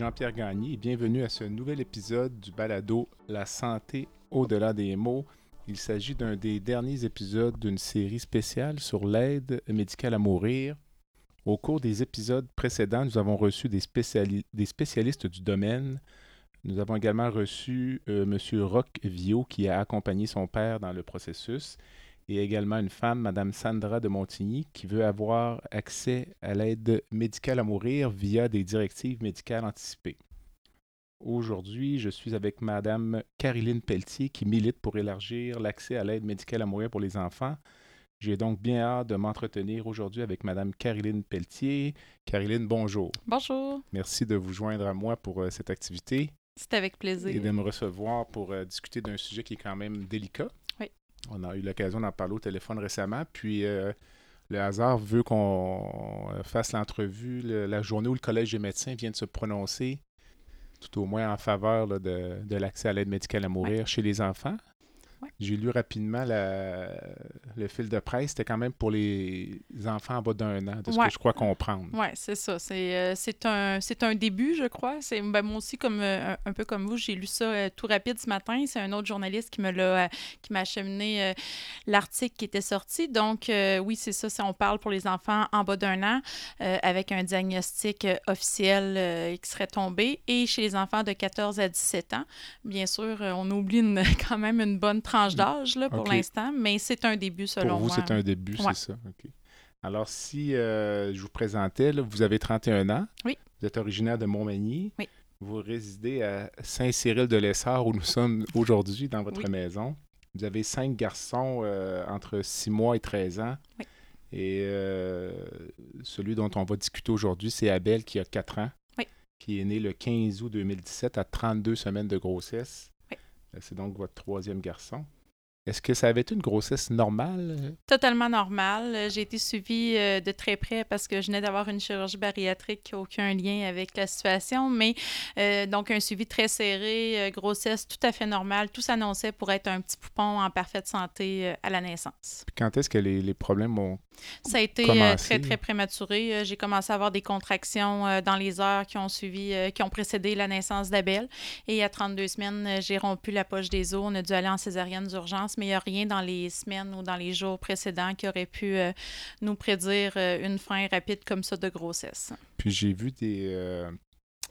Jean-Pierre Gagné bienvenue à ce nouvel épisode du balado La santé au-delà des mots. Il s'agit d'un des derniers épisodes d'une série spéciale sur l'aide médicale à mourir. Au cours des épisodes précédents, nous avons reçu des, spécialistes du domaine. Nous avons également reçu M. Roch Vio qui a accompagné son père dans le processus et également une femme, Mme Sandra de Montigny, qui veut avoir accès à l'aide médicale à mourir via des directives médicales anticipées. Aujourd'hui, je suis avec Mme Caroline Pelletier qui milite pour élargir l'accès à l'aide médicale à mourir pour les enfants. J'ai donc bien hâte de m'entretenir aujourd'hui avec Mme Caroline Pelletier. Caroline, bonjour. Bonjour. Merci de vous joindre à moi pour euh, cette activité. C'est avec plaisir. Et de me recevoir pour euh, discuter d'un sujet qui est quand même délicat. On a eu l'occasion d'en parler au téléphone récemment. Puis euh, le hasard veut qu'on fasse l'entrevue la journée où le Collège des médecins vient de se prononcer, tout au moins en faveur de, l'accès à l'aide médicale à mourir chez les enfants. J'ai lu rapidement le fil de presse. C'était quand même pour les enfants en bas d'un an, de ce que je crois comprendre. Oui, c'est ça. C'est euh, un, un début, je crois. Ben, moi aussi, comme, euh, un, peu comme vous, j'ai lu ça euh, tout rapide ce matin. C'est un autre journaliste qui me l'a qui m'a acheminé l'article qui était sorti. Donc, oui, c'est ça. On parle pour les enfants en bas d'un an avec un diagnostic officiel qui serait tombé. Et chez les enfants de 14 à 17 ans, bien sûr, on oublie quand même une bonne tranche d'âge pour l'instant, mais c'est un début selon moi. Pour vous, c'est un début, c'est ça. Alors, si euh, je vous présentais, vous avez 31 ans. Oui. Vous êtes originaire de Montmagny. Oui. Vous résidez à Saint-Cyril-de-Lessard, où nous sommes aujourd'hui dans votre maison. Vous avez cinq garçons euh, entre 6 mois et 13 ans. Oui. Et euh, celui dont on va discuter aujourd'hui, c'est Abel qui a 4 ans, oui. qui est né le 15 août 2017 à 32 semaines de grossesse. C'est donc votre troisième garçon. Est-ce que ça avait été une grossesse normale? Totalement normale. Euh, j'ai été suivie euh, de très près parce que je venais d'avoir une chirurgie bariatrique qui n'a aucun lien avec la situation, mais donc un suivi très serré, grossesse tout à fait normale. Tout s'annonçait pour être un petit poupon en parfaite santé à la naissance. quand est-ce que les, les problèmes ont ça a été très, très prématuré. J'ai commencé à avoir des contractions dans les heures qui ont suivi, qui ont précédé la naissance d'Abel. Et à 32 semaines, j'ai rompu la poche des os. On a dû aller en césarienne d'urgence mais il n'y a rien dans les semaines ou dans les jours précédents qui aurait pu euh, nous prédire euh, une fin rapide comme ça de grossesse. Puis j'ai vu des, euh,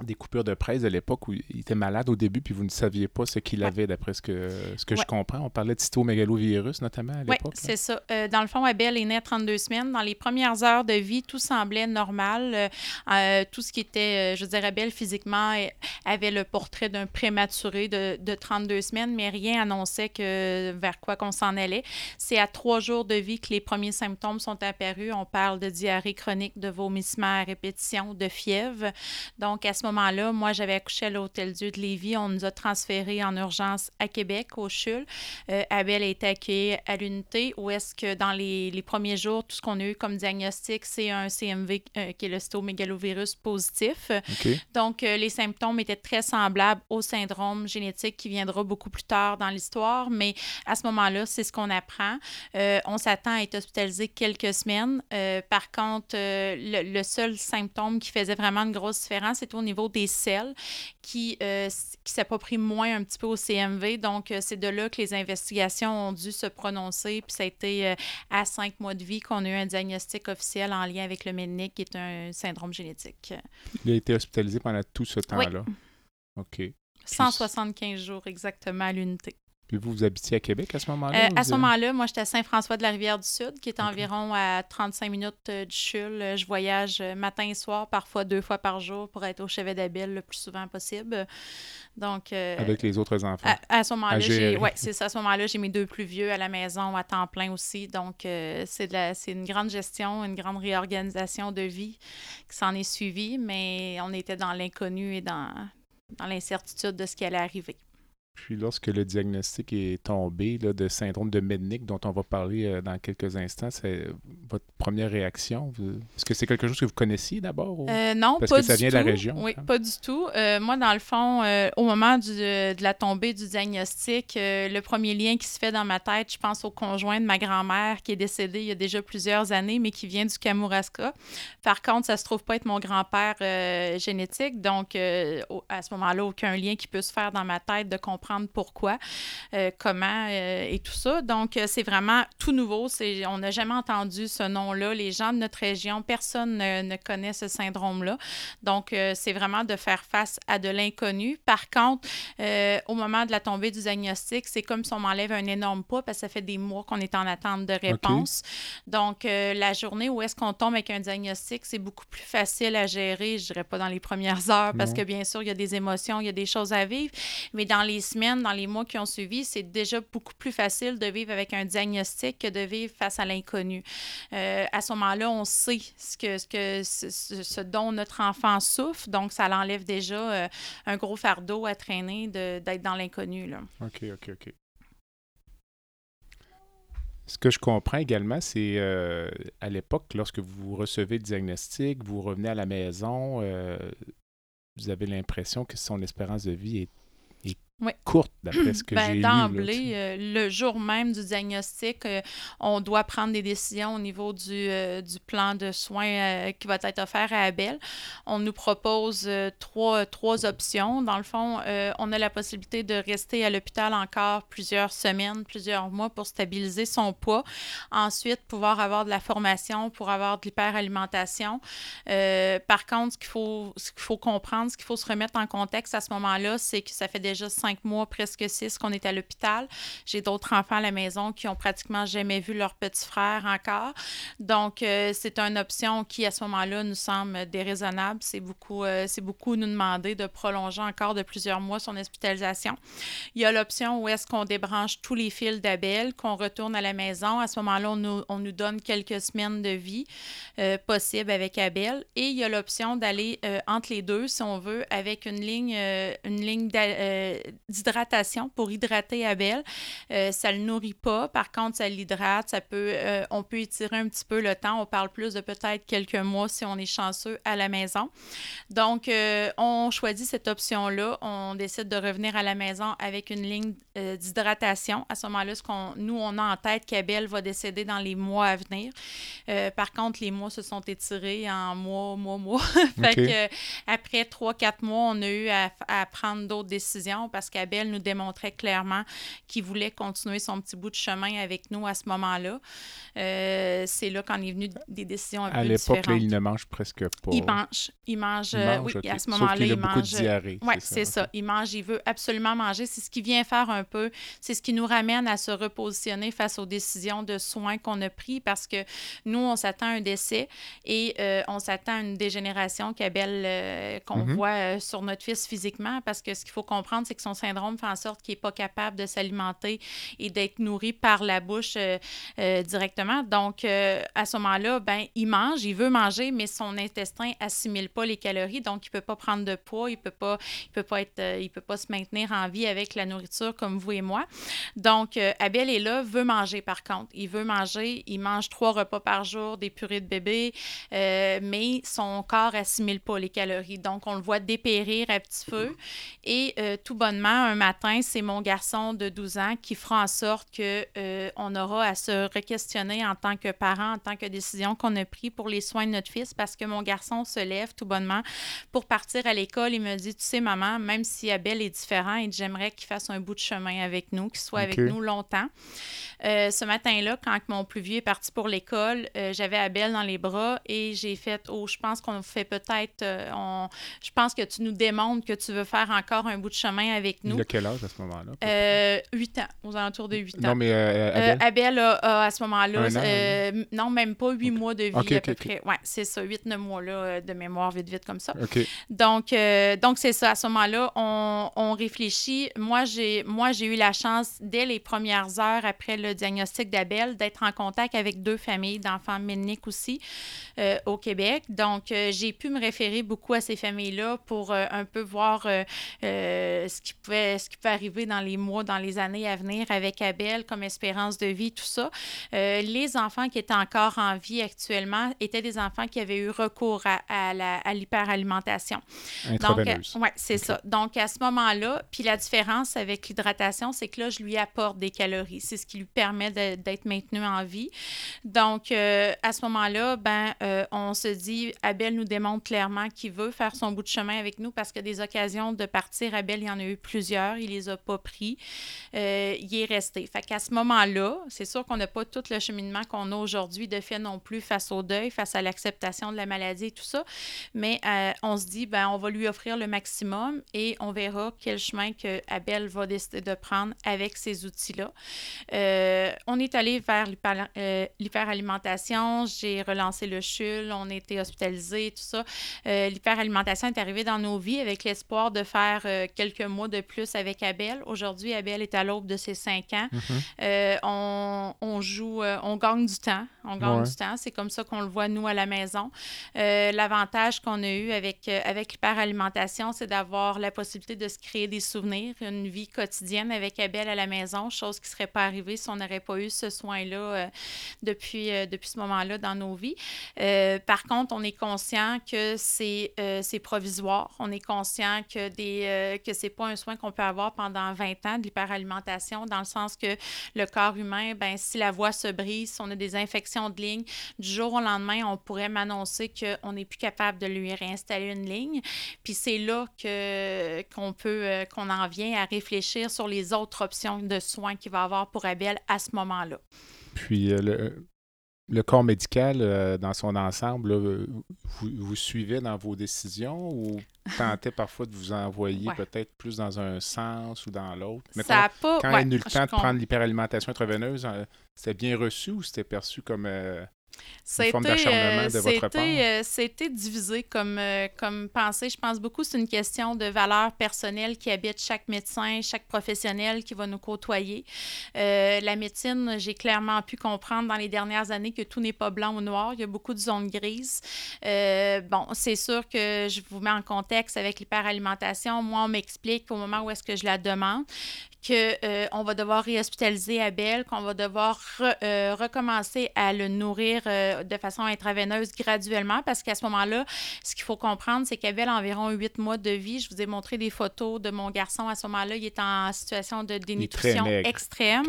des coupures de presse de l'époque où il était malade au début, puis vous ne saviez pas ce qu'il avait, d'après ce que, ce que je comprends. On parlait de cytomégalovirus, notamment, à l'époque. Oui, c'est ça. Euh, dans le fond, Abel est né à 32 semaines. Dans les premières heures de vie, tout semblait normal. Euh, euh, tout ce qui était, je veux dire, Abel, physiquement, avait le portrait d'un prématuré de, de, 32 semaines, mais rien annonçait que vers quoi qu'on s'en allait. C'est à trois jours de vie que les premiers symptômes sont apparus. On parle de diarrhée chronique, de vomissements à répétition, de fièvre. Donc, à ce moment-là, moi, j'avais accouché à l'Hôtel Dieu de Lévis. On nous a transférés en urgence à Québec, au CHUL. Euh, Abel a été accueilli à l'unité où est-ce que dans les, premiers jours, tout ce qu'on a eu comme diagnostic, c'est un CMV euh, qui est le cytomégalovirus positif. Donc, euh, les symptômes étaient très semblables au syndrome génétique qui viendra beaucoup plus tard dans l'histoire, mais à ce moment-là, c'est ce qu'on apprend. on s'attend à être hospitalisé quelques semaines. par contre, le, le, seul symptôme qui faisait vraiment une grosse différence, c'est au niveau des selles qui, euh, qui s'approprient moins un petit peu au CMV. Donc, euh, c'est de là que les investigations ont dû se prononcer. Puis ça a été euh, à cinq mois de vie qu'on a eu un diagnostic officiel en lien avec le MENIC, qui est un syndrome génétique. Il a été hospitalisé pendant tout ce temps-là? Oui. OK. 175 jours exactement à l'unité. Puis vous, vous habitiez à Québec à ce moment-là? Euh, à ce moment-là, moi, j'étais à Saint-François de la Rivière-du-Sud, qui est environ à 35 minutes euh, du CHUL. Euh, je voyage matin et soir, parfois deux fois par jour, pour être au chevet d'Abel le plus souvent possible. Donc, Avec les autres enfants? À, ce moment-là, j'ai ouais, c'est ça. À ce moment-là, j'ai mes deux plus vieux à la maison à temps plein aussi. Donc, c'est une grande gestion, une grande réorganisation de vie qui s'en est suivie, mais on était dans l'inconnu et dans dans l'incertitude de ce qui allait arriver. Puis lorsque le diagnostic est tombé là, de syndrome de Mednick, dont on va parler euh, dans quelques instants, c'est votre première réaction? Est-ce que c'est quelque chose que vous connaissiez d'abord? Euh, non, Parce pas que ça du vient tout. de la région. Oui, hein? pas du tout. Euh, moi, dans le fond, euh, au moment du- de la tombée du diagnostic, le premier lien qui se fait dans ma tête, je pense au conjoint de ma grand-mère qui est décédé il y a déjà plusieurs années, mais qui vient du Kamouraska. Par contre, ça se trouve pas être mon grand-père génétique, donc à ce moment-là, aucun lien qui peut se faire dans ma tête de comprendre pourquoi, euh, comment euh, et tout ça. Donc, euh, c'est vraiment tout nouveau. On n'a jamais entendu ce nom-là. Les gens de notre région, personne ne, ne connaît ce syndrome-là. Donc, c'est vraiment de faire face à de l'inconnu. Par contre, au moment de la tombée du diagnostic, c'est comme si on m'enlève un énorme poids parce que ça fait des mois qu'on est en attente de réponse. Donc, la journée où est-ce qu'on tombe avec un diagnostic, c'est beaucoup plus facile à gérer, je dirais pas dans les premières heures, parce Non. que bien sûr, il y a des émotions, il y a des choses à vivre, mais dans les semaines, dans les mois qui ont suivi, c'est déjà beaucoup plus facile de vivre avec un diagnostic que de vivre face à l'inconnu. Euh, à ce moment-là, on sait ce, que, ce, que, ce, dont notre enfant souffre, donc ça l'enlève déjà euh, un gros fardeau à traîner d'être dans l'inconnu. OK, OK, OK. Ce que je comprends également, c'est euh, à l'époque, lorsque vous recevez le diagnostic, vous revenez à la maison, vous avez l'impression que son espérance de vie est Oui. courte, d'après ce que Ben, j'ai D'emblée, euh, le jour même du diagnostic, euh, on doit prendre des décisions au niveau du, euh, du plan de soins euh, qui va être offert à Abel. On nous propose trois, trois options. Dans le fond, on a la possibilité de rester à l'hôpital encore plusieurs semaines, plusieurs mois pour stabiliser son poids. Ensuite, pouvoir avoir de la formation pour avoir de l'hyperalimentation. Par contre, ce qu'il faut, ce qu'il faut comprendre, ce qu'il faut se remettre en contexte à ce moment-là, c'est que ça fait déjà cinq mois, presque six, qu'on est à l'hôpital. J'ai d'autres enfants à la maison qui ont pratiquement jamais vu leur petit frère encore. Donc, euh, c'est une option qui, à ce moment-là, nous semble déraisonnable. C'est beaucoup, euh, c'est beaucoup nous demander de prolonger encore de plusieurs mois son hospitalisation. Il y a l'option où est-ce qu'on débranche tous les fils d'Abel, qu'on retourne à la maison. À ce moment-là, on nous, on nous donne quelques semaines de vie euh, possible avec Abel. Et il y a l'option d'aller euh, entre les deux, si on veut, avec une ligne, une ligne d'hydratation pour hydrater Abel. Euh, ça le nourrit pas. Par contre, ça l'hydrate. Ça peut, euh, on peut étirer un petit peu le temps. On parle plus de peut-être quelques mois si on est chanceux à la maison. Donc, euh, on choisit cette option-là. On décide de revenir à la maison avec une ligne euh, d'hydratation. À ce moment-là, ce qu'on, nous, on a en tête qu'Abel va décéder dans les mois à venir. Par contre, les mois se sont étirés en mois, mois, mois. fait que, après trois, quatre mois, on a eu à, à prendre d'autres décisions parce qu'Abel nous démontrait clairement qu'il voulait continuer son petit bout de chemin avec nous à ce moment-là. Euh, c'est là qu'en est venu des décisions un À peu l'époque, là, différentes. il ne mange presque pas. Il mange. Il mange. Il mange, oui, à ce moment-là, il beaucoup de mange. diarrhée. Oui, c'est ça. Il mange, il veut absolument manger. C'est ce qui vient faire un peu, c'est ce qui nous ramène à se repositionner face aux décisions de soins qu'on a pris parce que nous, on s'attend à un décès et euh, on s'attend à une dégénération qu'Abel, euh, qu'on Mhm. voit sur notre fils physiquement parce que ce qu'il faut comprendre, c'est que son syndrome fait en sorte qu'il n'est pas capable de s'alimenter et d'être nourri par la bouche euh, euh, directement. Donc, euh, à ce moment-là, ben, il mange, il veut manger, mais son intestin assimile pas les calories, donc il peut pas prendre de poids, il peut pas, il peut pas être, il peut pas se maintenir en vie avec la nourriture comme vous et moi. Donc, Abel est là, veut manger par contre. Il veut manger, il mange trois repas par jour, des purées de bébé, mais son corps assimile pas les calories. Donc, on le voit dépérir à petit feu. Et tout bonnement, un matin, c'est mon garçon de 12 ans qui fera en sorte que euh, on aura à se re-questionner en tant que parent, en tant que décision qu'on a prise pour les soins de notre fils, parce que mon garçon se lève tout bonnement pour partir à l'école. Il me dit, tu sais, maman, même si Abel est différent, et j'aimerais qu'il fasse un bout de chemin avec nous, qu'il soit avec Ok. nous longtemps. Euh, ce matin-là, quand mon plus vieux est parti pour l'école, euh, j'avais Abel dans les bras et j'ai fait, oh, je pense qu'on fait peut-être, euh, on, je pense que tu nous démontres que tu veux faire encore un bout de chemin avec avec nous. Il a quel âge à ce moment-là? Euh, 8 ans, aux alentours de 8 ans. Non, mais euh, Abel? Euh, Abel? A, a, à ce moment-là, euh, non, même pas 8 mois de vie à peu près. Ouais, c'est ça, 8-9 mois là, de mémoire, vite, vite comme ça. Donc, donc c'est ça. À ce moment-là, on, on réfléchit. Moi, j'ai, moi, j'ai eu la chance, dès les premières heures après le diagnostic d'Abel, d'être en contact avec deux familles d'enfants méniques aussi au Québec. Donc, j'ai pu me référer beaucoup à ces familles-là pour euh, un peu voir euh, euh, ce, qui pouvait, ce qui peut arriver dans les mois, dans les années à venir avec Abel comme espérance de vie, tout ça. Euh, les enfants qui étaient encore en vie actuellement étaient des enfants qui avaient eu recours à, à l'hyperalimentation. Donc, Intraveineuse. oui, c'est ça. Donc, à ce moment-là, puis la différence avec l'hydratation, c'est que là, je lui apporte des calories. C'est ce qui lui permet d'être maintenu en vie. Donc, euh, à ce moment-là, ben, euh, on se dit, Abel nous démontre clairement qu'il veut faire son bout de chemin avec nous parce que des occasions de partir, Abel, il y en a eu plusieurs. Il les a pas pris. Euh, il est resté. Fait qu'à ce moment-là, c'est sûr qu'on n'a pas tout le cheminement qu'on a aujourd'hui de fait non plus face au deuil, face à l'acceptation de la maladie et tout ça. Mais euh, on se dit, ben, on va lui offrir le maximum et on verra quel chemin que Abel va décider de prendre avec ces outils-là. Euh, on est allé vers l'hyper- l'hyperalimentation. J'ai relancé le CHUL, on a été hospitalisés, tout ça. L'hyperalimentation est arrivée dans nos vies avec l'espoir de faire quelques mois de plus avec Abel. Aujourd'hui, Abel est à l'aube de ses cinq ans. Mhm. Euh, on, on joue, euh, on gagne du temps. On gagne Ouais. du temps. C'est comme ça qu'on le voit, nous, à la maison. Euh, L'avantage qu'on a eu avec, avec l'hyperalimentation, c'est d'avoir la possibilité de se créer des souvenirs, une vie quotidienne avec Abel à la maison, chose qui ne serait pas arrivée si on n'aurait pas eu ce soin-là depuis, depuis ce moment-là dans nos vies. Par contre, on est conscient que c'est provisoire. On est conscient que, des, que ce n'est pas un soin qu'on peut avoir pendant 20 ans de l'hyperalimentation, dans le sens que le corps humain, ben, si la voie se brise, si on a des infections de ligne, du jour au lendemain, on pourrait m'annoncer qu'on n'est plus capable de lui réinstaller une ligne. Puis c'est là que, qu'on peut, euh, qu'on en vient à réfléchir sur les autres options de soins qu'il va avoir pour Abel à ce moment-là. Puis euh, le, corps médical euh, dans son ensemble, vous, vous suivez dans vos décisions ou? Tentez parfois de vous envoyer Ouais. peut-être plus dans un sens ou dans l'autre? Pas. quand ouais, elle a eu le temps de prendre l'hyperalimentation intraveineuse, euh, c'était bien reçu ou c'était perçu comme euh, C'était, part. euh, c'était divisé comme, euh, comme pensée. Je pense beaucoup que c'est une question de valeurs personnelles qui habitent chaque médecin, chaque professionnel qui va nous côtoyer. Euh, la médecine, j'ai clairement pu comprendre dans les dernières années que tout n'est pas blanc ou noir. Il y a beaucoup de zones grises. Euh, bon, c'est sûr que je vous mets en contexte avec l'hyperalimentation. Moi, on m'explique au moment où est-ce que je la demande qu'on va devoir réhospitaliser Abel, qu'on va devoir re- euh, recommencer à le nourrir euh, de façon intraveineuse graduellement parce qu'à ce moment-là, ce qu'il faut comprendre, c'est qu'Abel a environ 8 mois de vie. Je vous ai montré des photos de mon garçon à ce moment-là. Il est en situation de dénutrition extrême.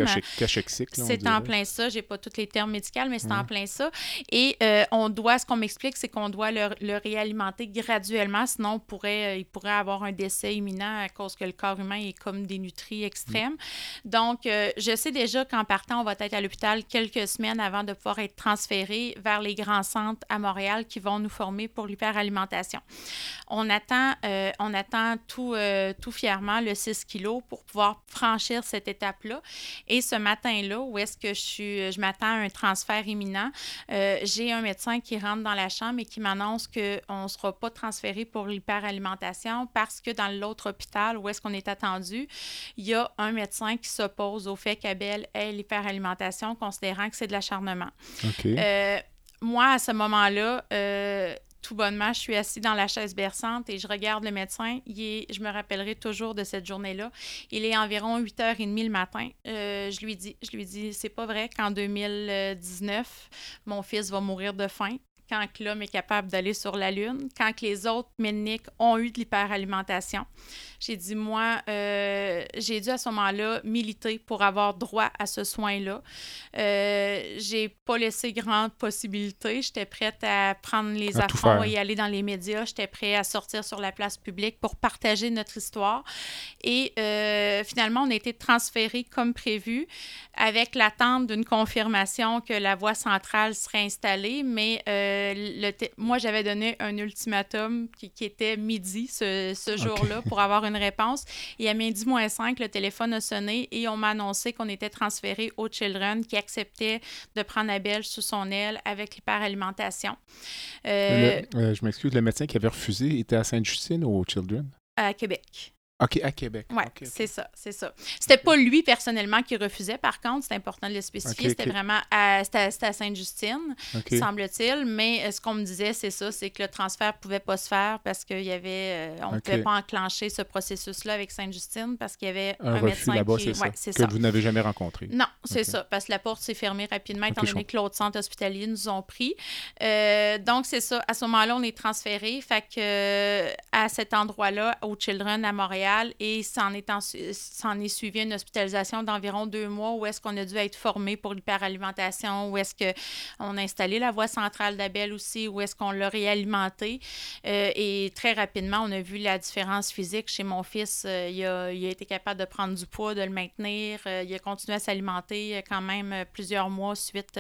C'est en plein ça. J'ai pas tous les termes médicaux, mais c'est en plein ça. Et euh, on doit, ce qu'on m'explique, c'est qu'on doit le, le réalimenter graduellement, sinon on pourrait, euh, il pourrait avoir un décès imminent à cause que le corps humain est comme dénutri Donc, euh, je sais déjà qu'en partant, on va être à l'hôpital quelques semaines avant de pouvoir être transféré vers les grands centres à Montréal qui vont nous former pour l'hyperalimentation. On attend, euh, on attend tout, euh, tout fièrement le 6 kilos pour pouvoir franchir cette étape-là. Et ce matin-là, où est-ce que je je m'attends à un transfert imminent, j'ai un médecin qui rentre dans la chambre et qui m'annonce qu'on ne sera pas transféré pour l'hyperalimentation parce que dans l'autre hôpital où est-ce qu'on est attendu, il y a un médecin qui s'oppose au fait qu'Abel ait l'hyperalimentation, considérant que c'est de l'acharnement. Euh, moi, à ce moment-là, euh, tout bonnement, je suis assis dans la chaise berçante et je regarde le médecin. Il est, je me rappellerai toujours de cette journée-là. Il est environ 8h30 le matin. Euh, je lui dis, je lui dis, c'est pas vrai qu'en 2019, mon fils va mourir de faim. Quand l'homme est capable d'aller sur la Lune, quand que les autres méniques ont eu de l'hyperalimentation. J'ai dit, moi, euh, j'ai dû à ce moment-là militer pour avoir droit à ce soin-là. Euh, j'ai pas laissé grande possibilité. J'étais prête à prendre les À affronts et aller dans les médias. J'étais prête à sortir sur la place publique pour partager notre histoire. Et euh, finalement, on a été transféré comme prévu avec l'attente d'une confirmation que la voie centrale serait installée. Mais euh, le moi, j'avais donné un ultimatum qui, qui était midi ce, ce jour-là pour avoir une réponse. Et à midi moins 5, le téléphone a sonné et on m'a annoncé qu'on était transféré au Children qui acceptait de prendre Abel sous son aile avec l'hyperalimentation. Euh, je m'excuse, le médecin qui avait refusé était à Sainte-Justine ou au Children? À Québec. OK, à Québec. Oui, c'est ça, c'est ça. C'était pas lui personnellement qui refusait, par contre, c'est important de le spécifier. c'était vraiment à, à Sainte-Justine, semble-t-il. Mais euh, ce qu'on me disait, c'est ça, c'est que le transfert pouvait pas se faire parce qu'il y avait, euh, on ne pouvait pas enclencher ce processus-là avec Sainte-Justine parce qu'il y avait un, médecin qui... c'est ça. Que vous n'avez jamais rencontré. Non, c'est ça, parce que la porte s'est fermée rapidement étant donné que l'autre centre hospitalier nous ont pris. Euh, donc, c'est ça. À ce moment-là, on est transféré. Fait que à cet endroit-là, au Children à Montréal, et s'en est, est suivi une hospitalisation d'environ deux mois où est-ce qu'on a dû être formé pour l'hyperalimentation, où est-ce qu'on a installé la voie centrale d'Abel aussi, où est-ce qu'on l'a réalimenté. Euh, et très rapidement, on a vu la différence physique chez mon fils. Euh, il, a, il, a, été capable de prendre du poids, de le maintenir. Euh, il a continué à s'alimenter quand même plusieurs mois suite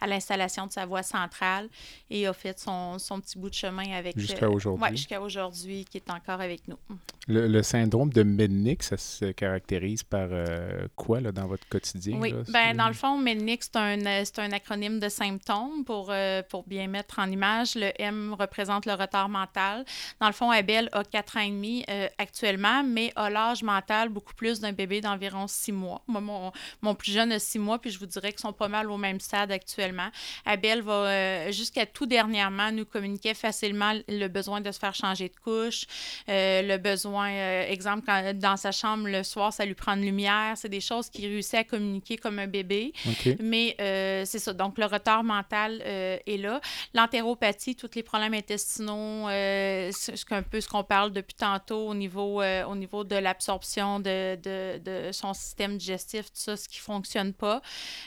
à l'installation de sa voie centrale et a fait son, son petit bout de chemin avec... Jusqu'à aujourd'hui. Oui, jusqu'à aujourd'hui, qui est encore avec nous. Le, le syndrome de Mednick, ça se caractérise par euh, quoi là, dans votre quotidien? Oui, ben, dans le fond, Mednick, c'est un, euh, un acronyme de symptômes pour, euh, pour bien mettre en image. Le M représente le retard mental. Dans le fond, Abel a 4 ans et demi actuellement, mais a l'âge mental beaucoup plus d'un bébé d'environ 6 mois. Moi, mon, mon, plus jeune a 6 mois, puis je vous dirais qu'ils sont pas mal au même stade actuellement. Abel va, jusqu'à tout dernièrement, nous communiquer facilement le besoin de se faire changer de couche, le besoin exemple, quand, dans sa chambre le soir, ça lui prend une lumière. C'est des choses qu'il réussit à communiquer comme un bébé. Mais euh, c'est ça. Donc, le retard mental euh, est là. L'entéropathie, tous les problèmes intestinaux, euh, c'est un peu ce qu'on parle depuis tantôt au niveau, au niveau de l'absorption de, de, de, son système digestif, tout ça, ce qui ne fonctionne pas.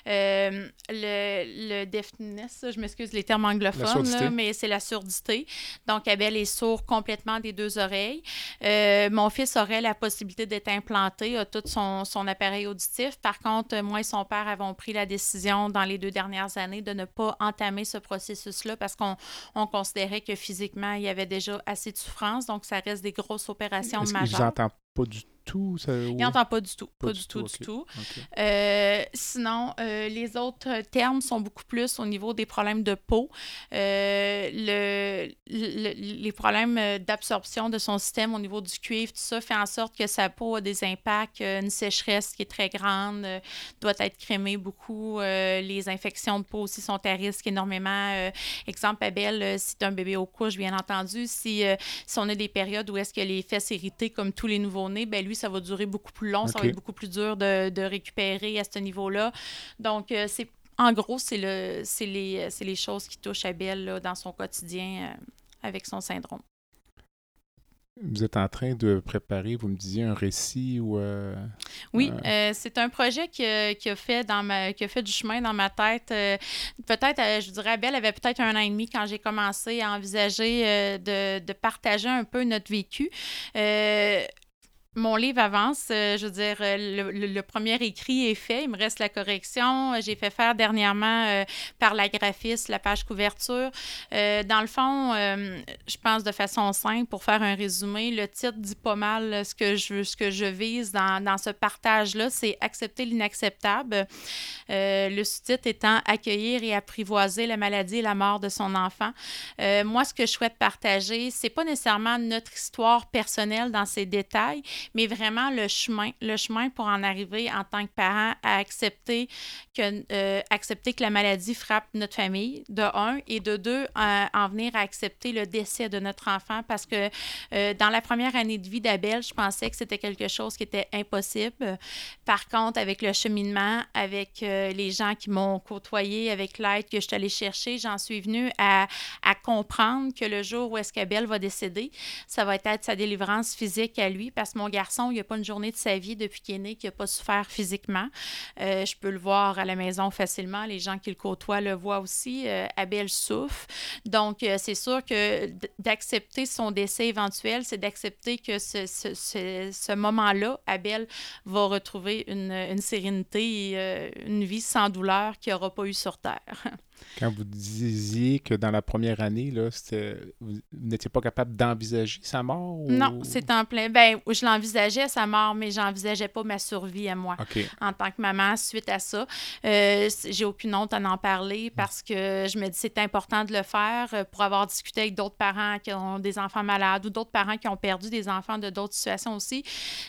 le, le deafness, je m'excuse les termes anglophones, là, mais c'est la surdité. Donc, Abel est sourd complètement des deux oreilles. mon fils aurait la possibilité d'être implanté, a tout son, son, appareil auditif. Par contre, moi et son père avons pris la décision dans les deux dernières années de ne pas entamer ce processus-là parce qu'on on considérait que physiquement, il y avait déjà assez de souffrance. Donc, ça reste des grosses opérations majeures. Pas du tout. Ça... Il n'entend pas du tout. Pas, du, tout, du tout. Euh, sinon, euh, les autres termes sont beaucoup plus au niveau des problèmes de peau. Euh, le, les problèmes d'absorption de son système au niveau du cuivre, tout ça fait en sorte que sa peau a des impacts, une sécheresse qui est très grande, doit être crémée beaucoup. les infections de peau aussi sont à risque énormément. exemple, Abel, si tu un bébé aux couches, bien entendu, si, si on a des périodes où est-ce que les fesses irritées, comme tous les ben lui, ça va durer beaucoup plus long, ça va être beaucoup plus dur de, récupérer à ce niveau-là. Donc, euh, c'est en gros, c'est le, les, les choses qui touchent Abel dans son quotidien euh, avec son syndrome. Vous êtes en train de préparer, vous me disiez, un récit ou... Euh, oui, c'est un projet qui, qui, a fait dans ma, qui a fait du chemin dans ma tête. peut-être, je dirais, Abel avait peut-être un an et demi quand j'ai commencé à envisager de, de, partager un peu notre vécu mon livre avance. Euh, je veux dire, euh, le, premier écrit est fait. Il me reste la correction. J'ai fait faire dernièrement euh, par la graphiste la page couverture. dans le fond, je pense de façon simple, pour faire un résumé, le titre dit pas mal ce que je, ce que je vise dans, dans ce partage-là. C'est accepter l'inacceptable. le sous-titre étant accueillir et apprivoiser la maladie et la mort de son enfant. moi, ce que je souhaite partager, c'est pas nécessairement notre histoire personnelle dans ses détails, mais vraiment le chemin, le chemin pour en arriver en tant que parent à accepter que, euh, accepter que la maladie frappe notre famille, de un, et de deux, en venir à accepter le décès de notre enfant parce que euh, dans la première année de vie d'Abel, je pensais que c'était quelque chose qui était impossible. Par contre, avec le cheminement, avec euh, les gens qui m'ont côtoyé, avec l'aide que je suis allée chercher, j'en suis venue à, à comprendre que le jour où est-ce qu'Abel va décéder, ça va être sa délivrance physique à lui parce que garçon, il n'y a pas une journée de sa vie depuis qu'il est né qui n'a pas souffert physiquement. Euh, je peux le voir à la maison facilement. Les gens qui le côtoient le voient aussi. Euh, Abel souffre. Donc, euh, c'est sûr que d'accepter son décès éventuel, c'est d'accepter que ce, ce, ce, moment-là, Abel va retrouver une, une sérénité et une vie sans douleur qu'il n'aura pas eu sur Terre. Quand vous disiez que dans la première année, là, vous, n'étiez pas capable d'envisager sa mort? Non, c'est en plein. Ben, je l'envisageais, sa mort, mais j'envisageais pas ma survie à moi. En tant que maman, suite à ça, euh, j'ai aucune honte à en parler parce que je me dis c'est important de le faire euh, pour avoir discuté avec d'autres parents qui ont des enfants malades ou d'autres parents qui ont perdu des enfants de d'autres situations aussi.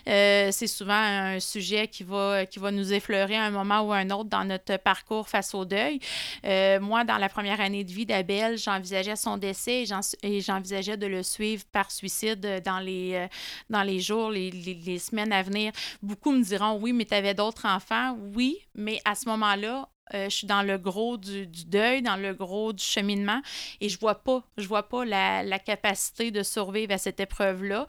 Euh, c'est souvent un sujet qui va, qui va nous effleurer à un moment ou à un autre dans notre parcours face au deuil. Euh, moi, dans la première année de vie d'Abel, j'envisageais son décès et j'envisageais de le suivre par suicide dans les, euh, dans les jours, les, les, semaines à venir. Beaucoup me diront oui, mais tu avais d'autres enfants. Oui, mais à ce moment-là, euh, je suis dans le gros du, deuil, dans le gros du cheminement, et je vois pas, je vois pas la capacité de survivre à cette épreuve-là.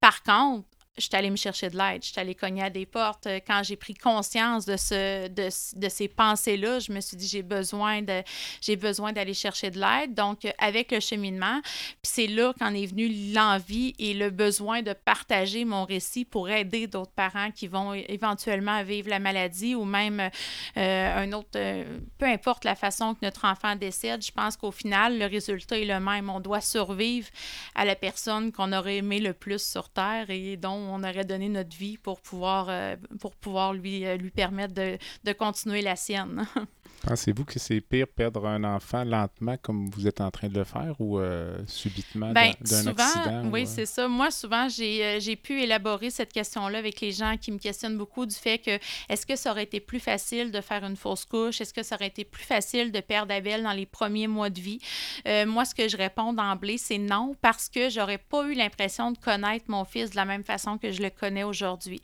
Par contre, je suis allée me chercher de l'aide, je suis allée cogner à des portes. Quand j'ai pris conscience de, ce, de, de ces pensées-là, je me suis dit, j'ai besoin de j'ai besoin d'aller chercher de l'aide. Donc, avec le cheminement, puis c'est là qu'en est venu l'envie et le besoin de partager mon récit pour aider d'autres parents qui vont éventuellement vivre la maladie ou même euh, un autre, euh, peu importe la façon que notre enfant décède, je pense qu'au final, le résultat est le même. On doit survivre à la personne qu'on aurait aimé le plus sur Terre et dont on aurait donné notre vie pour pouvoir, euh, pour pouvoir lui, euh, lui permettre de, de continuer la sienne. Pensez-vous que c'est pire perdre un enfant lentement comme vous êtes en train de le faire ou euh, subitement ben, d'un accident? Oui, c'est ça. Moi, souvent, j'ai pu élaborer cette question-là avec les gens qui me questionnent beaucoup du fait que est-ce que ça aurait été plus facile de faire une fausse couche? Est-ce que ça aurait été plus facile de perdre Abel dans les premiers mois de vie? moi, ce que je réponds d'emblée, c'est non parce que j'aurais pas eu l'impression de connaître mon fils de la même façon que je le connais aujourd'hui.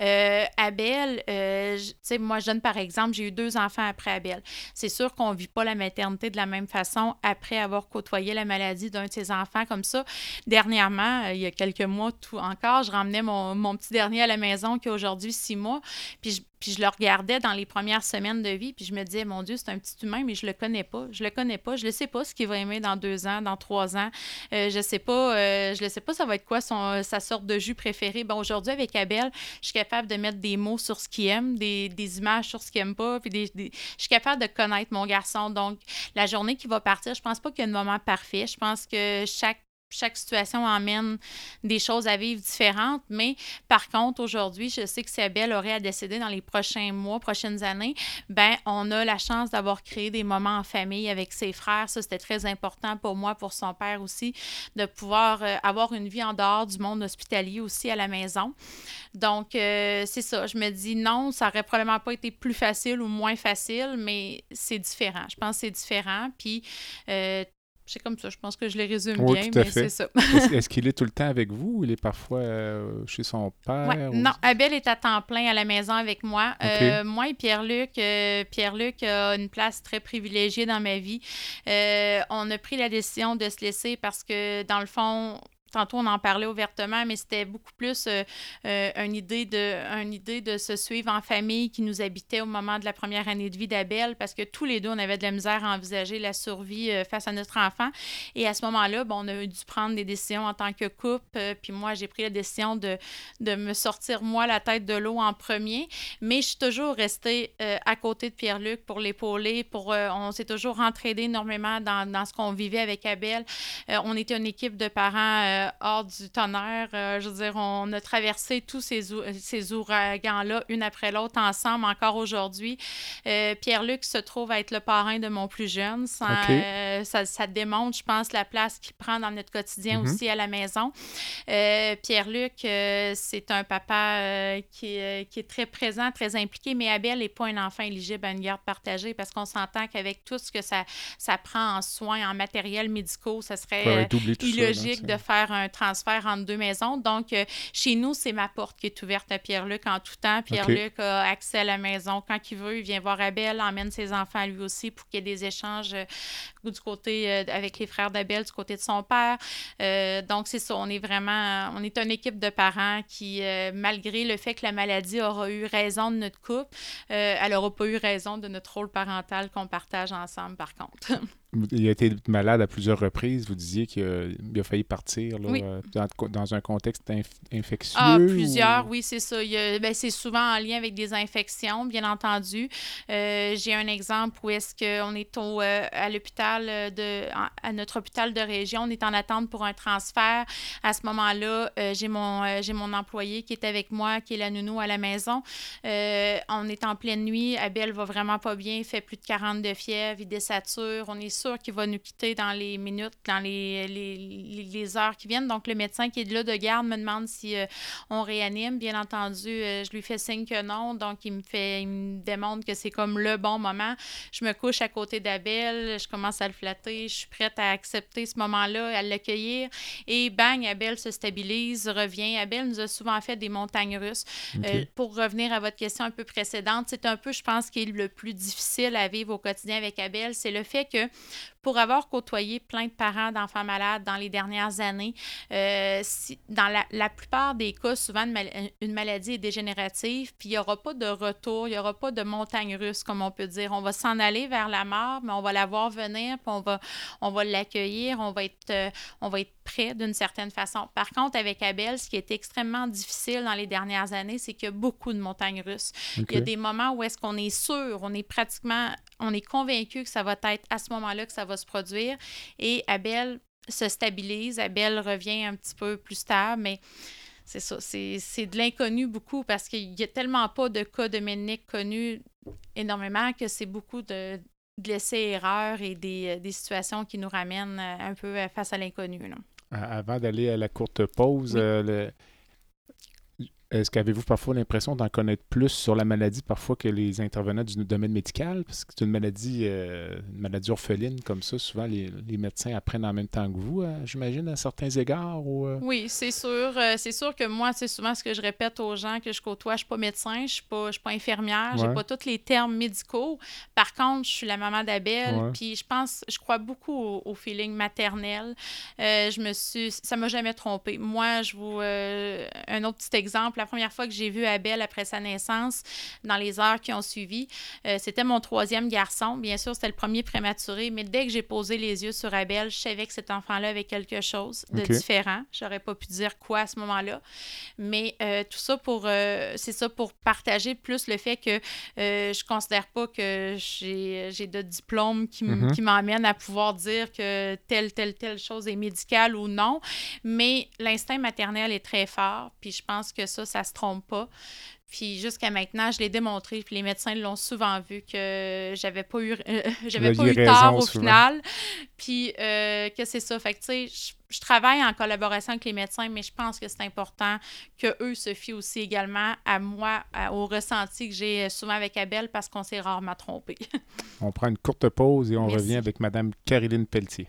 Euh, Abel, euh, tu sais, moi, jeune par exemple, j'ai eu deux enfants après Abel. C'est sûr qu'on ne vit pas la maternité de la même façon après avoir côtoyé la maladie d'un de ses enfants comme ça. Dernièrement, euh, il y a quelques mois tout encore, je ramenais mon, petit dernier à la maison qui a aujourd'hui six mois. Puis je le regardais dans les premières semaines de vie, puis je me disais, mon Dieu, c'est un petit humain, mais je le connais pas. Je le connais pas. Je ne sais pas ce qu'il va aimer dans deux ans, dans trois ans. Euh, je sais pas, euh, je ne sais pas ça va être quoi son, sa sorte de jus préféré. Bon, aujourd'hui, avec Abel, je suis capable de mettre des mots sur ce qu'il aime, des, des, images sur ce qu'il aime pas, puis des, je suis capable de connaître mon garçon. Donc, la journée qui va partir, je pense pas qu'il y a un moment parfait. Je pense que chaque chaque situation emmène des choses à vivre différentes. Mais par contre, aujourd'hui, je sais que si Abel aurait à décider dans les prochains mois, prochaines années, ben on a la chance d'avoir créé des moments en famille avec ses frères. Ça, c'était très important pour moi, pour son père aussi, de pouvoir euh, avoir une vie en dehors du monde hospitalier aussi à la maison. Donc, euh, c'est ça. Je me dis non, ça aurait probablement pas été plus facile ou moins facile, mais c'est différent. Je pense que c'est différent. Puis, euh, c'est comme ça, je pense que je les résume bien, mais c'est ça. est-ce, qu'il est tout le temps avec vous ou il est parfois euh, chez son père? Non, Abel est à temps plein à la maison avec moi. Euh, moi et Pierre-Luc, euh, Pierre-Luc a une place très privilégiée dans ma vie. on a pris la décision de se laisser parce que, dans le fond, tantôt on en parlait ouvertement, mais c'était beaucoup plus euh, euh, une, idée de, se suivre en famille qui nous habitait au moment de la première année de vie d'Abel, parce que tous les deux, on avait de la misère à envisager la survie euh, face à notre enfant. Et à ce moment-là, bon, on a dû prendre des décisions en tant que couple, puis moi, j'ai pris la décision de, me sortir, moi, la tête de l'eau en premier, mais je suis toujours restée à côté de Pierre-Luc pour l'épauler, on s'est toujours entraidé énormément dans ce qu'on vivait avec Abel. on était une équipe de parents euh, hors du tonnerre. Euh, je veux dire, on a traversé tous ces, ces ouragans-là, une après l'autre, ensemble, encore aujourd'hui. Euh, Pierre-Luc se trouve à être le parrain de mon plus jeune. Ça, ça, démontre, je pense, la place qu'il prend dans notre quotidien mm-hmm. aussi à la maison. Pierre-Luc, c'est un papa qui, qui, est très présent, très impliqué, mais Abel n'est pas un enfant éligible à une garde partagée parce qu'on s'entend qu'avec tout ce que ça, ça prend en soins, en matériel médicaux, ça serait illogique de faire un transfert entre deux maisons. Donc, euh, chez nous, c'est ma porte qui est ouverte à Pierre-Luc en tout temps. Pierre-Luc a accès à la maison quand il veut. Il vient voir Abel, emmène ses enfants lui aussi pour qu'il y ait des échanges euh, du côté euh, avec les frères d'Abel, du côté de son père. donc, c'est ça. On est vraiment, on est une équipe de parents qui, malgré le fait que la maladie aura eu raison de notre couple, elle n'aura pas eu raison de notre rôle parental qu'on partage ensemble, par contre. il a été malade à plusieurs reprises. Vous disiez qu'il a, failli partir euh, dans, un contexte infectieux. Ah, plusieurs, oui, c'est ça. Ben, c'est souvent en lien avec des infections, bien entendu. Euh, j'ai un exemple où est-ce qu'on est au, euh, à l'hôpital de à notre hôpital de région, on est en attente pour un transfert. À ce moment-là, j'ai mon mon employé qui est avec moi, qui est la nounou à la maison. on est en pleine nuit. Abel va vraiment pas bien, il fait plus de 40 de fièvre, il désature. On est sûr qu'il va nous quitter dans les minutes, dans les, les, heures qui viennent. Donc, le médecin qui est là de garde me demande si euh, on réanime. Bien entendu, euh, je lui fais signe que non. Donc, il me fait, il me demande que c'est comme le bon moment. Je me couche à côté d'Abel, je commence à le flatter, je suis prête à accepter ce moment-là, à l'accueillir. Et bang, Abel se stabilise, revient. Abel nous a souvent fait des montagnes russes. Euh, pour revenir à votre question un peu précédente, c'est un peu, je pense, qui est le plus difficile à vivre au quotidien avec Abel, c'est le fait que pour avoir côtoyé plein de parents d'enfants malades dans les dernières années, euh, si, dans la, plupart des cas, souvent une, maladie est dégénérative, puis il n'y aura pas de retour, il n'y aura pas de montagne russe, comme on peut dire. On va s'en aller vers la mort, mais on va la voir venir, puis on va, l'accueillir, on va euh, on va être prêt d'une certaine façon. Par contre, avec Abel, ce qui est extrêmement difficile dans les dernières années, c'est qu'il y a beaucoup de montagnes russes. Il y a des moments où est-ce qu'on est sûr, on est pratiquement, on est convaincu que ça va être à ce moment-là que ça va se produire. Et Abel se stabilise, Abel revient un petit peu plus stable, mais c'est ça, c'est de l'inconnu beaucoup parce qu'il n'y a tellement pas de cas de ménique connus énormément que c'est beaucoup de, de laisser erreur et des, des, situations qui nous ramènent un peu face à l'inconnu. Avant d'aller à la courte pause, euh, le, est-ce qu'avez-vous parfois l'impression d'en connaître plus sur la maladie parfois que les intervenants du domaine médical? Parce que c'est une maladie, euh, une maladie orpheline comme ça. Souvent, les, médecins apprennent en même temps que vous, euh, j'imagine, à certains égards. Ou, euh? Oui, c'est sûr. c'est sûr que moi, c'est souvent ce que je répète aux gens que je côtoie. Je ne suis pas médecin, je ne suis, pas, suis pas infirmière, je n'ai pas tous les termes médicaux. Par contre, je suis la maman d'Abel, puis je pense, je crois beaucoup au, feeling maternel. je me suis, ça m'a jamais trompé. Moi, je vous, un autre petit exemple la première fois que j'ai vu Abel après sa naissance, dans les heures qui ont suivi, euh, c'était mon troisième garçon. Bien sûr, c'était le premier prématuré, mais dès que j'ai posé les yeux sur Abel, je savais que cet enfant-là avait quelque chose de différent. J'aurais pas pu dire quoi à ce moment-là. Mais euh, tout ça pour, euh, c'est ça pour partager plus le fait que je considère pas que j'ai de diplôme qui mm-hmm. m'emmène à pouvoir dire que telle, telle, telle chose est médicale ou non. Mais l'instinct maternel est très fort. Puis je pense que ça, ça se trompe pas. Puis jusqu'à maintenant, je l'ai démontré, puis les médecins l'ont souvent vu que j'avais pas eu euh, j'avais pas eu tort au final. Puis euh, que c'est ça. Fait que tu sais, je, travaille en collaboration avec les médecins, mais je pense que c'est important que eux se fient aussi également à moi, au ressenti que j'ai souvent avec Abel parce qu'on s'est rarement trompé. on prend une courte pause et on revient avec Madame Caroline Pelletier.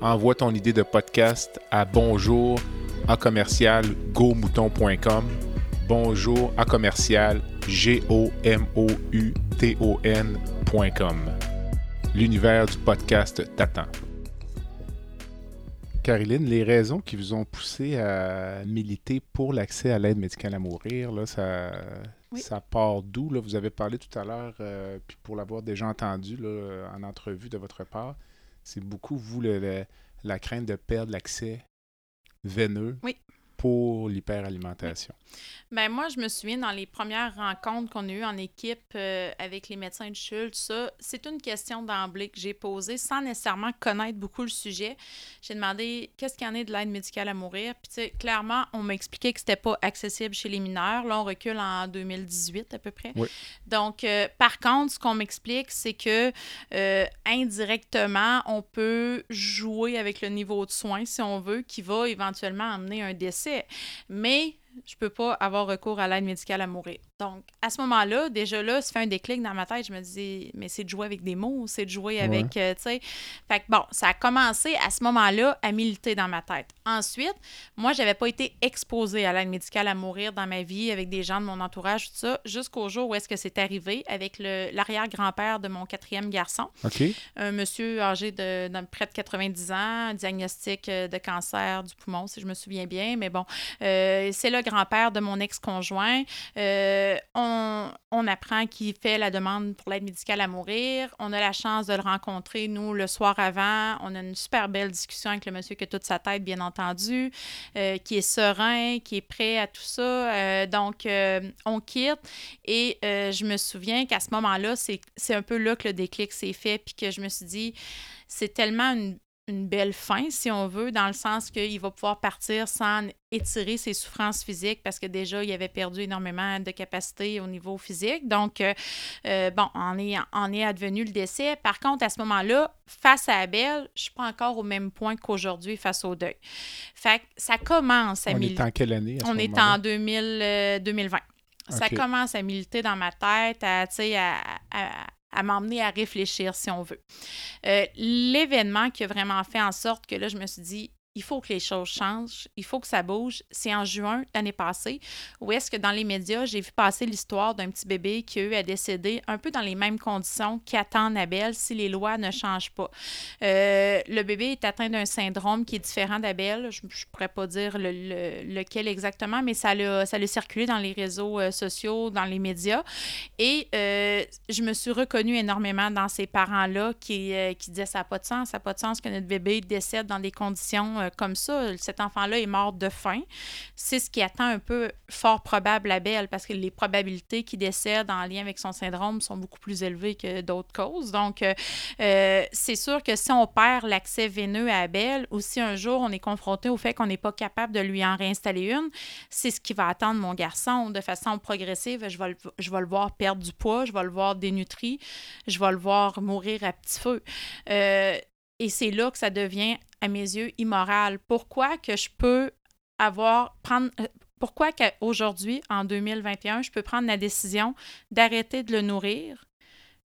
envoie ton idée de podcast à bonjour à commercial gomouton.com. Bonjour à commercial g o m o u t o n.com. L'univers du podcast t'attend. Caroline, les raisons qui vous ont poussé à militer pour l'accès à l'aide médicale à mourir, là, ça, ça part d'où? Vous avez parlé tout à l'heure, euh, puis pour l'avoir déjà entendu là, en entrevue de votre part, c'est beaucoup, vous, la crainte de perdre l'accès veineux pour l'hyperalimentation. Ben moi, je me souviens dans les premières rencontres qu'on a eues en équipe euh, avec les médecins de CHUL, ça, c'est une question d'emblée que j'ai posée sans nécessairement connaître beaucoup le sujet. J'ai demandé qu'est-ce qu'il y en est de l'aide médicale à mourir? Puis, clairement, on m'a expliqué que c'était pas accessible chez les mineurs. Là, on recule en 2018 à peu près. Donc, euh, par contre, ce qu'on m'explique, c'est que euh, indirectement, on peut jouer avec le niveau de soins, si on veut, qui va éventuellement amener un décès. Mais je peux pas avoir recours à l'aide médicale à mourir. Donc, à ce moment-là, déjà là, ça fait un déclic dans ma tête. Je me disais, mais c'est de jouer avec des mots, c'est de jouer avec, euh, tu sais. Fait que bon, ça a commencé à ce moment-là à militer dans ma tête. Ensuite, moi, j'avais pas été exposée à l'aide médicale à mourir dans ma vie avec des gens de mon entourage, tout ça, jusqu'au jour où est-ce que c'est arrivé avec l'arrière-grand-père de mon quatrième garçon. Un monsieur âgé de, de près de 90 ans, diagnostic euh, de cancer du poumon, si je me souviens bien. Mais bon, euh, c'est le grand-père de mon ex-conjoint. Euh, on, on, apprend qu'il fait la demande pour l'aide médicale à mourir. On a la chance de le rencontrer, nous, le soir avant. On a une super belle discussion avec le monsieur qui a toute sa tête, bien entendu, euh, qui est serein, qui est prêt à tout ça. donc, on quitte et je me souviens qu'à ce moment-là, c'est un peu là que le déclic s'est fait, puis que je me suis dit, c'est tellement une, une belle fin, si on veut, dans le sens qu'il va pouvoir partir sans étirer ses souffrances physiques parce que déjà, il avait perdu énormément de capacité au niveau physique. Donc, euh, euh, bon, on est, on est advenu le décès. Par contre, à ce moment-là, face à Abel, je ne suis pas encore au même point qu'aujourd'hui face au deuil. Fait que ça commence à... On est en quelle année? on est en 2000, 2020. Euh, ça commence à militer dans ma tête, à, à, à m'emmener à réfléchir, si on veut. Euh, l'événement qui a vraiment fait en sorte que là, je me suis dit, il faut que les choses changent, il faut que ça bouge. C'est en juin l'année passée où est-ce que dans les médias, j'ai vu passer l'histoire d'un petit bébé qui a eu à décéder un peu dans les mêmes conditions qu'attend Abel si les lois ne changent pas. Euh, le bébé est atteint d'un syndrome qui est différent d'Abel. Je ne pourrais pas dire lequel exactement, mais ça l'a, ça circulé dans les réseaux euh, sociaux, dans les médias. Et euh, je me suis reconnue énormément dans ces parents-là qui, qui disaient ça n'a pas de sens, ça n'a pas de sens que notre bébé décède dans des conditions comme ça, cet enfant-là est mort de faim. C'est ce qui attend un peu fort probable à Belle parce que les probabilités qu'il décède en lien avec son syndrome sont beaucoup plus élevées que d'autres causes. Donc, euh, euh, c'est sûr que si on perd l'accès veineux à Belle ou si un jour on est confronté au fait qu'on n'est pas capable de lui en réinstaller une, c'est ce qui va attendre mon garçon de façon progressive. Je vais, le, voir perdre du poids, je vais le voir dénutri, je vais le voir mourir à petit feu. Euh, et c'est là que ça devient, à mes yeux, immoral. Pourquoi que je peux avoir, prendre, euh, pourquoi qu'aujourd'hui, en 2021, je peux prendre la décision d'arrêter de le nourrir,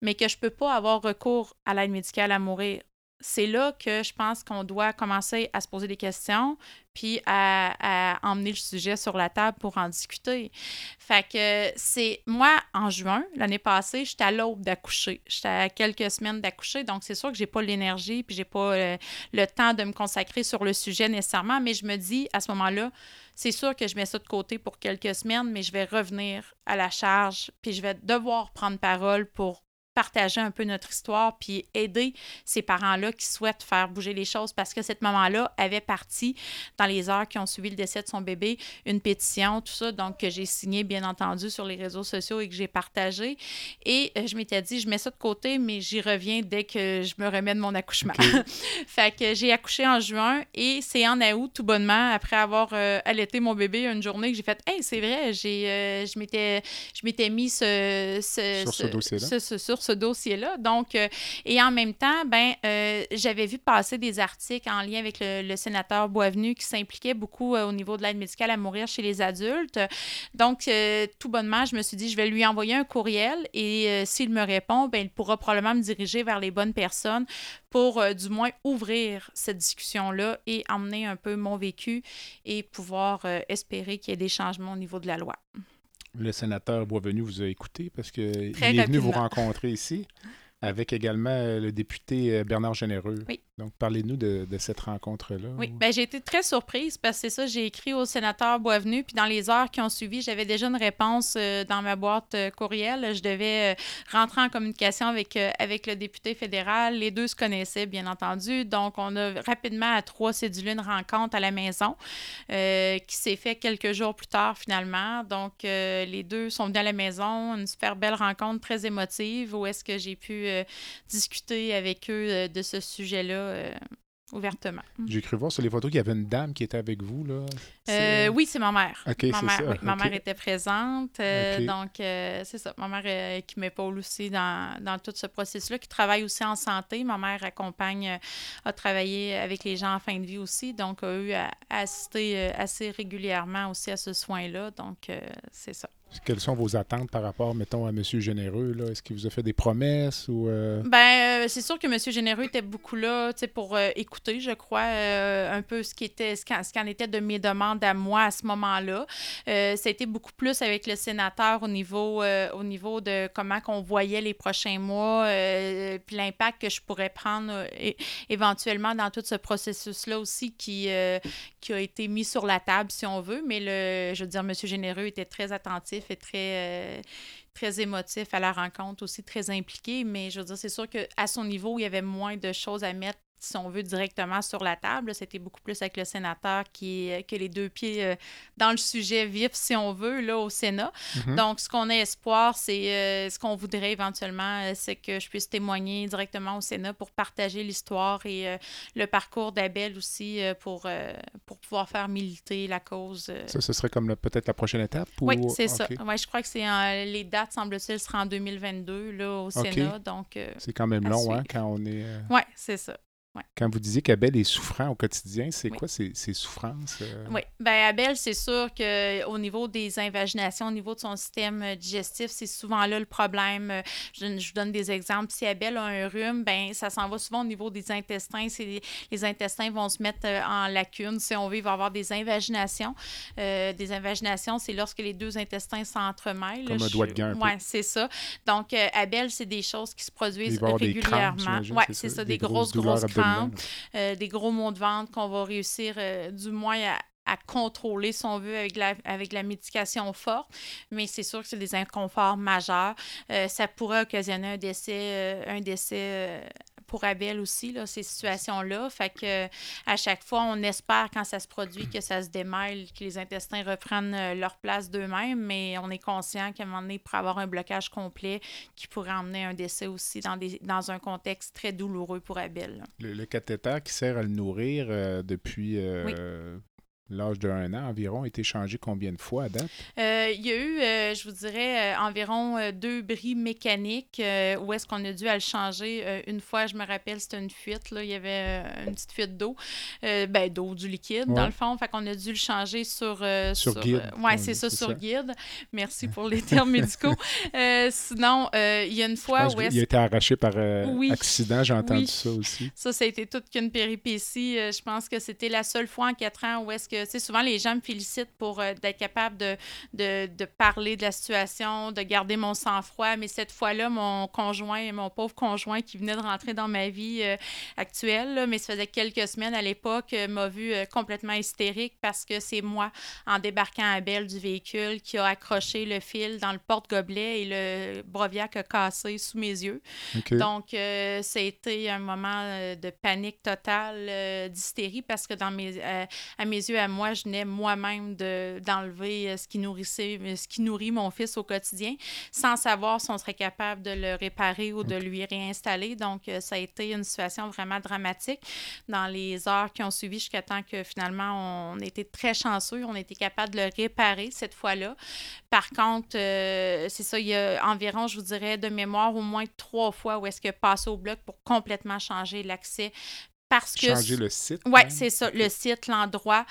mais que je ne peux pas avoir recours à l'aide médicale à mourir? C'est là que je pense qu'on doit commencer à se poser des questions, puis à, emmener le sujet sur la table pour en discuter. Fait que c'est moi, en juin, l'année passée, j'étais à l'aube d'accoucher. J'étais à quelques semaines d'accoucher, donc c'est sûr que j'ai pas l'énergie, puis j'ai pas euh, le temps de me consacrer sur le sujet nécessairement, mais je me dis à ce moment-là, c'est sûr que je mets ça de côté pour quelques semaines, mais je vais revenir à la charge, puis je vais devoir prendre parole pour partager un peu notre histoire puis aider ces parents-là qui souhaitent faire bouger les choses parce que cette maman-là avait parti dans les heures qui ont suivi le décès de son bébé une pétition, tout ça, donc que j'ai signé bien entendu sur les réseaux sociaux et que j'ai partagé. Et euh, je m'étais dit, je mets ça de côté, mais j'y reviens dès que je me remets de mon accouchement. fait que j'ai accouché en juin et c'est en août, tout bonnement, après avoir euh, allaité mon bébé une journée que j'ai fait, hey, c'est vrai, j'ai, euh, je m'étais, je m'étais mis ce, sur ce, dossier-là ce dossier-là. Donc, euh, et en même temps, ben, euh, j'avais vu passer des articles en lien avec le, sénateur Boisvenu qui s'impliquait beaucoup euh, au niveau de l'aide médicale à mourir chez les adultes. Donc, tout bonnement, je me suis dit, je vais lui envoyer un courriel et s'il me répond, ben, il pourra probablement me diriger vers les bonnes personnes pour du moins ouvrir cette discussion-là et emmener un peu mon vécu et pouvoir espérer qu'il y ait des changements au niveau de la loi le sénateur Boisvenu vous a écouté parce qu'il est venu vous rencontrer ici avec également euh, le député euh, Bernard Généreux. Oui. Donc, parlez-nous de, cette rencontre-là. Oui, bien, j'ai été très surprise parce que c'est ça, j'ai écrit au sénateur Boisvenu, puis dans les heures qui ont suivi, j'avais déjà une réponse euh, dans ma boîte courriel. Je devais rentrer en communication avec, avec le député fédéral. Les deux se connaissaient, bien entendu. Donc, on a rapidement, à trois cédulés, une rencontre à la maison qui s'est fait quelques jours plus tard, finalement. Donc, les deux sont venus à la maison, une super belle rencontre, très émotive, où est-ce que j'ai pu discuter avec eux euh, de ce sujet-là. Euh, ouvertement. J'ai cru voir sur les photos qu'il y avait une dame qui était avec vous. Là. Euh, oui, c'est ma mère. Ma mère, ça. oui, ma OK. mère était présente. euh. Donc, euh, c'est ça. Ma mère euh, qui m'épaule aussi dans, dans tout ce processus-là, qui travaille aussi en santé. Ma mère accompagne, euh, a travaillé avec les gens en fin de vie aussi, donc a eu à, à assister euh, assez régulièrement aussi à ce soin-là. Donc, euh, c'est ça. Quelles sont vos attentes par rapport, mettons, à Monsieur Généreux? Est-ce qu'il vous a fait des promesses ou... euh, Ben, euh, c'est sûr que M. Généreux était beaucoup là, pour euh, écouter, je crois, un peu ce qui était, ce qu'en, était de mes demandes à moi à ce moment-là. Ça a été beaucoup plus avec le sénateur au niveau, au niveau de comment qu'on voyait les prochains mois, puis l'impact que je pourrais prendre éventuellement dans tout ce processus-là aussi qui, qui a été mis sur la table, si on veut. Mais le, je veux dire, M. Généreux était très attentif et très, euh, très émotif à la rencontre, aussi très impliqué. Mais je veux dire, c'est sûr qu'à son niveau, il y avait moins de choses à mettre si on veut, directement sur la table. C'était beaucoup plus avec le sénateur qui que les deux pieds euh, dans le sujet vif, si on veut, là, au Sénat. Mhm. Donc, ce qu'on a espoir, c'est euh, ce qu'on voudrait éventuellement, euh, c'est que je puisse témoigner directement au Sénat pour partager l'histoire et le parcours d'Abel aussi pour, pour pouvoir faire militer la cause. Ça, ce serait comme peut-être la prochaine étape? Ou... Oui, c'est ça. Ouais, je crois que c'est les dates, semble-t-il, seront en 2022 là, au Sénat. Donc, C'est quand même long, hein, quand on est... ouais, c'est ça. Quand vous disiez qu'Abel est souffrant au quotidien, c'est Oui. quoi ces, ces souffrances? euh? Oui. Ben Abel, c'est sûr qu'au niveau des invaginations, au niveau de son système euh, digestif, c'est souvent là le problème. Euh, Je, je vous donne des exemples. Si Abel a un rhume, ben ça s'en va souvent au niveau des intestins. C'est- les intestins vont se mettre en lacune. Si on veut, il va avoir des invaginations. Euh, des invaginations, c'est lorsque les deux intestins s'entremêlent. Comme là. un doigt de peu. Oui, c'est ça. Donc, euh, Abel, c'est des choses qui se produisent régulièrement. Oui, c'est ça, des, grosses, grosses, douleurs euh, des gros maux de ventre qu'on va réussir euh, du moins à, contrôler, si on veut, avec la, avec la médication forte. Mais c'est sûr que c'est des inconforts majeurs. Euh, ça pourrait occasionner un décès, un décès pour Abel aussi, là, ces situations-là. Fait que à chaque fois, on espère quand ça se produit que ça se démêle, que les intestins reprennent euh, leur place d'eux-mêmes, mais on est conscient qu'à un moment donné, il pourrait avoir un blocage complet qui pourrait emmener un décès aussi dans, des, dans un contexte très douloureux pour Abel. Le, le cathéter qui sert à le nourrir euh, depuis euh, l'âge de un an environ a été changé combien de fois à date? Euh, il y a eu, euh, je vous dirais, euh, environ deux bris mécaniques où est-ce qu'on a dû à le changer. Une fois, je me rappelle, c'était une fuite. Là, il y avait une petite fuite d'eau, ben, d'eau, du liquide, Ouais. dans le fond. Fait qu'on a dû le changer sur... Sur guide, ouais, on c'est ça, sur ça. guide. Merci pour les termes médicaux. Sinon, il y a une fois où qu'il est-ce a été arraché par Oui. accident, j'ai entendu Oui. ça aussi. Ça, ça a été toute qu'une péripétie. Je pense que c'était la seule fois en quatre ans où est-ce que, tu sais, souvent les gens me félicitent pour euh, d'être capable de, de, de parler de la situation, de garder mon sang-froid. Mais cette fois-là, mon conjoint, mon pauvre conjoint qui venait de rentrer dans ma vie euh, actuelle, là, mais ça faisait quelques semaines à l'époque, euh, m'a vu euh, complètement hystérique parce que c'est moi, en débarquant à Belle du véhicule, qui a accroché le fil dans le porte-gobelet et le broviac a cassé sous mes yeux. Donc, euh, été un moment de panique totale, euh, d'hystérie, parce que dans mes, euh, à mes yeux, à moi, je venais moi-même de- d'enlever euh, ce qui nourrissait, euh, ce qui nourrit mon fils au quotidien, sans savoir si on serait capable de le réparer ou de lui réinstaller. Donc, euh, ça a été une situation vraiment dramatique dans les heures qui ont suivi jusqu'à temps que finalement, on était très chanceux, on était capable de le réparer cette fois-là. Par contre, euh, c'est ça, il y a environ, je vous dirais, de mémoire, au moins trois fois où est-ce que passer au bloc pour complètement changer l'accès. Parce que. Changer le site? Oui, même? c'est ça, le site, l'endroit.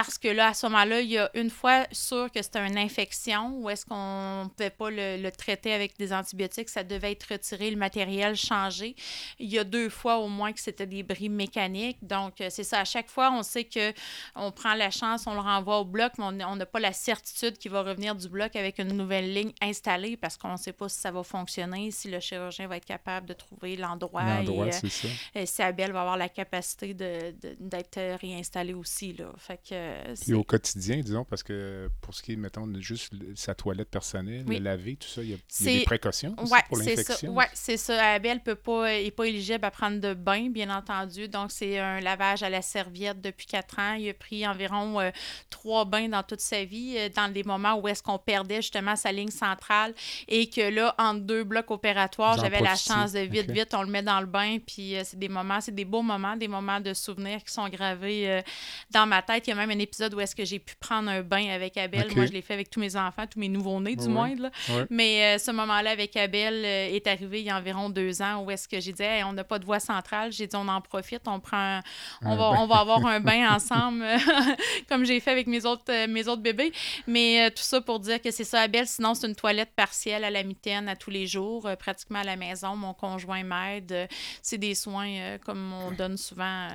Parce que là, à ce moment-là, il y a une fois sûr que c'était une infection ou est-ce qu'on ne pouvait pas le, le traiter avec des antibiotiques, ça devait être retiré, le matériel changé. Il y a deux fois au moins que c'était des bris mécaniques. Donc, euh, c'est ça. À chaque fois, on sait que on prend la chance, on le renvoie au bloc, mais on n'a pas la certitude qu'il va revenir du bloc avec une nouvelle ligne installée parce qu'on ne sait pas si ça va fonctionner, si le chirurgien va être capable de trouver l'endroit. L'endroit, et, euh, c'est ça. euh, si Abel va avoir la capacité de- de- d'être réinstallé aussi. Là. Fait que, euh, Et au quotidien, disons, parce que pour ce qui est, mettons, juste sa toilette personnelle, Oui. le laver, tout ça, il y a, il y a C'est- des précautions aussi Ouais, pour c'est ça. l'infection? Ouais, c'est ça. Abel peut pas, est pas éligible à prendre de bain, bien entendu. Donc, c'est un lavage à la serviette depuis quatre ans. Il a pris environ euh, trois bains dans toute sa vie, euh, dans des moments où est-ce qu'on perdait justement sa ligne centrale et que là, entre deux blocs opératoires, j'avais la chance de vite, vite, on le met dans le bain. Puis, c'est des moments, c'est des beaux moments, des moments de souvenirs qui sont gravés dans ma tête. Il y a même un épisode où est-ce que j'ai pu prendre un bain avec Abel. Moi, je l'ai fait avec tous mes enfants, tous mes nouveaux-nés, du moins. Là. Mais euh, ce moment-là avec Abel euh, est arrivé il y a environ deux ans où est-ce que j'ai dit Hey, on n'a pas de voie centrale. J'ai dit on en profite, on prend un- on, va, on va avoir un bain ensemble, comme j'ai fait avec mes autres, euh, mes autres bébés. Mais tout ça pour dire que c'est ça, Abel. Sinon, c'est une toilette partielle à la mitaine à tous les jours, pratiquement à la maison. Mon conjoint m'aide. C'est des soins comme on donne souvent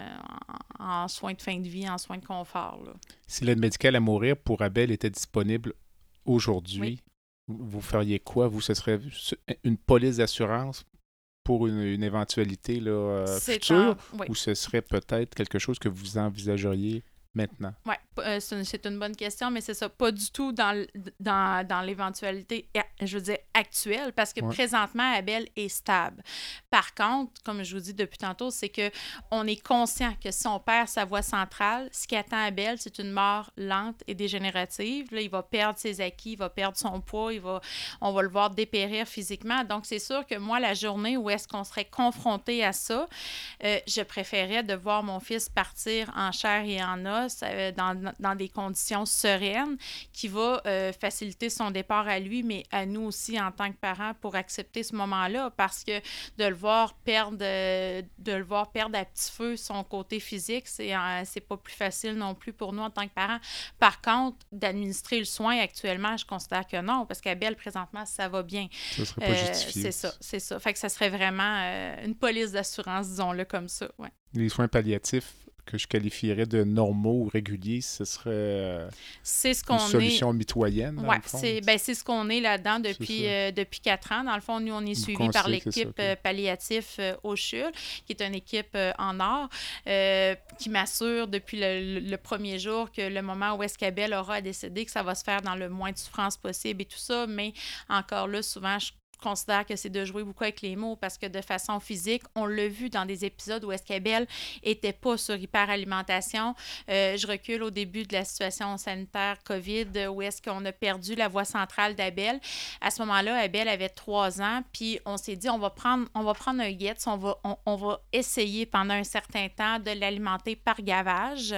en, en soins de fin de vie, en soins de confort. Là. Si l'aide médicale à mourir pour Abel était disponible aujourd'hui, Oui. vous feriez quoi? Vous, ce serait une police d'assurance pour une, une éventualité là, euh, future? oui. ou ce serait peut-être quelque chose que vous envisageriez maintenant? Oui, c'est une, c'est une bonne question, mais c'est ça, pas du tout dans, dans, dans l'éventualité, je veux dire, actuelle, parce que Ouais. présentement, Abel est stable. Par contre, comme je vous dis depuis tantôt, c'est que on est conscient que si on perd sa voie centrale, ce qui attend Abel, c'est une mort lente et dégénérative. Là, il va perdre ses acquis, il va perdre son poids, il va, on va le voir dépérir physiquement. Donc, c'est sûr que moi, la journée où est-ce qu'on serait confronté à ça, euh, je préférais de voir mon fils partir en chair et en os euh, dans, dans des conditions sereines qui va euh, faciliter son départ à lui, mais à nous aussi en tant que parents pour accepter ce moment-là parce que de le voir perdre, euh, de le voir perdre à petit feu son côté physique, c'est c'est pas plus facile non plus pour nous en tant que parents. Par contre, d'administrer le soin actuellement, je considère que non parce qu'Abel, présentement, ça va bien. Ce serait pas justifié. c'est ça, c'est ça. Fait que ça serait vraiment une police d'assurance, disons-le comme ça. Ouais. Les soins palliatifs que je qualifierais de normaux ou réguliers, ce serait euh, C'est ce une est. solution mitoyenne. fond. c'est ben, ce qu'on est là-dedans depuis, euh, depuis quatre ans. Dans le fond, nous, on est Vous suivis par l'équipe ok. euh, palliatif euh, au CHUL, qui est une équipe en or, qui m'assure depuis le, le- premier jour que le moment où est-ce qu'Abel aura à décéder, que ça va se faire dans le moins de souffrance possible et tout ça. Mais encore là, souvent, je considère que c'est de jouer beaucoup avec les mots parce que de façon physique, on l'a vu dans des épisodes où est-ce qu'Abel était pas sur hyperalimentation. Euh, je recule au début de la situation sanitaire COVID où est-ce qu'on a perdu la voie centrale d'Abel. À ce moment-là, Abel avait trois ans, puis on s'est dit on va prendre, on va prendre un Getz, on va, on, va essayer pendant un certain temps de l'alimenter par gavage.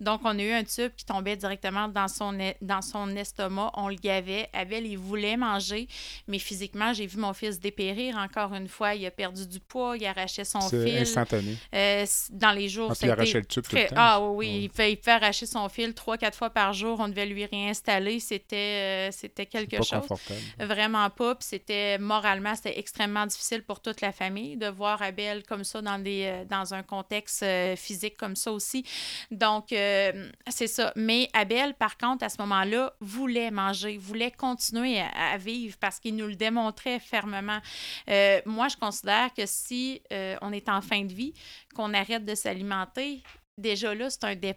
Donc, on a eu un tube qui tombait directement dans son, dans son estomac. On le gavait. Abel, il voulait manger, mais physiquement, j'ai vu mon fils dépérir encore une fois. Il a perdu du poids, il arrachait son fil. instantané. Euh, dans les jours, Ah, ça il arrachait le tube tout le temps. Ah oui, il, fait, il fait arracher son fil trois, quatre fois par jour. On devait lui réinstaller. C'était euh, c'était quelque pas chose. confortable. Vraiment pas. Puis c'était moralement, c'était extrêmement difficile pour toute la famille de voir Abel comme ça dans, des, euh, dans un contexte physique comme ça aussi. Donc, euh, c'est ça. Mais Abel, par contre, à ce moment-là, voulait manger, voulait continuer à, à vivre parce qu'il nous le démontrait fermement. Euh, moi, je considère que si euh, on est en fin de vie, qu'on arrête de s'alimenter, déjà là, c'est un, dé-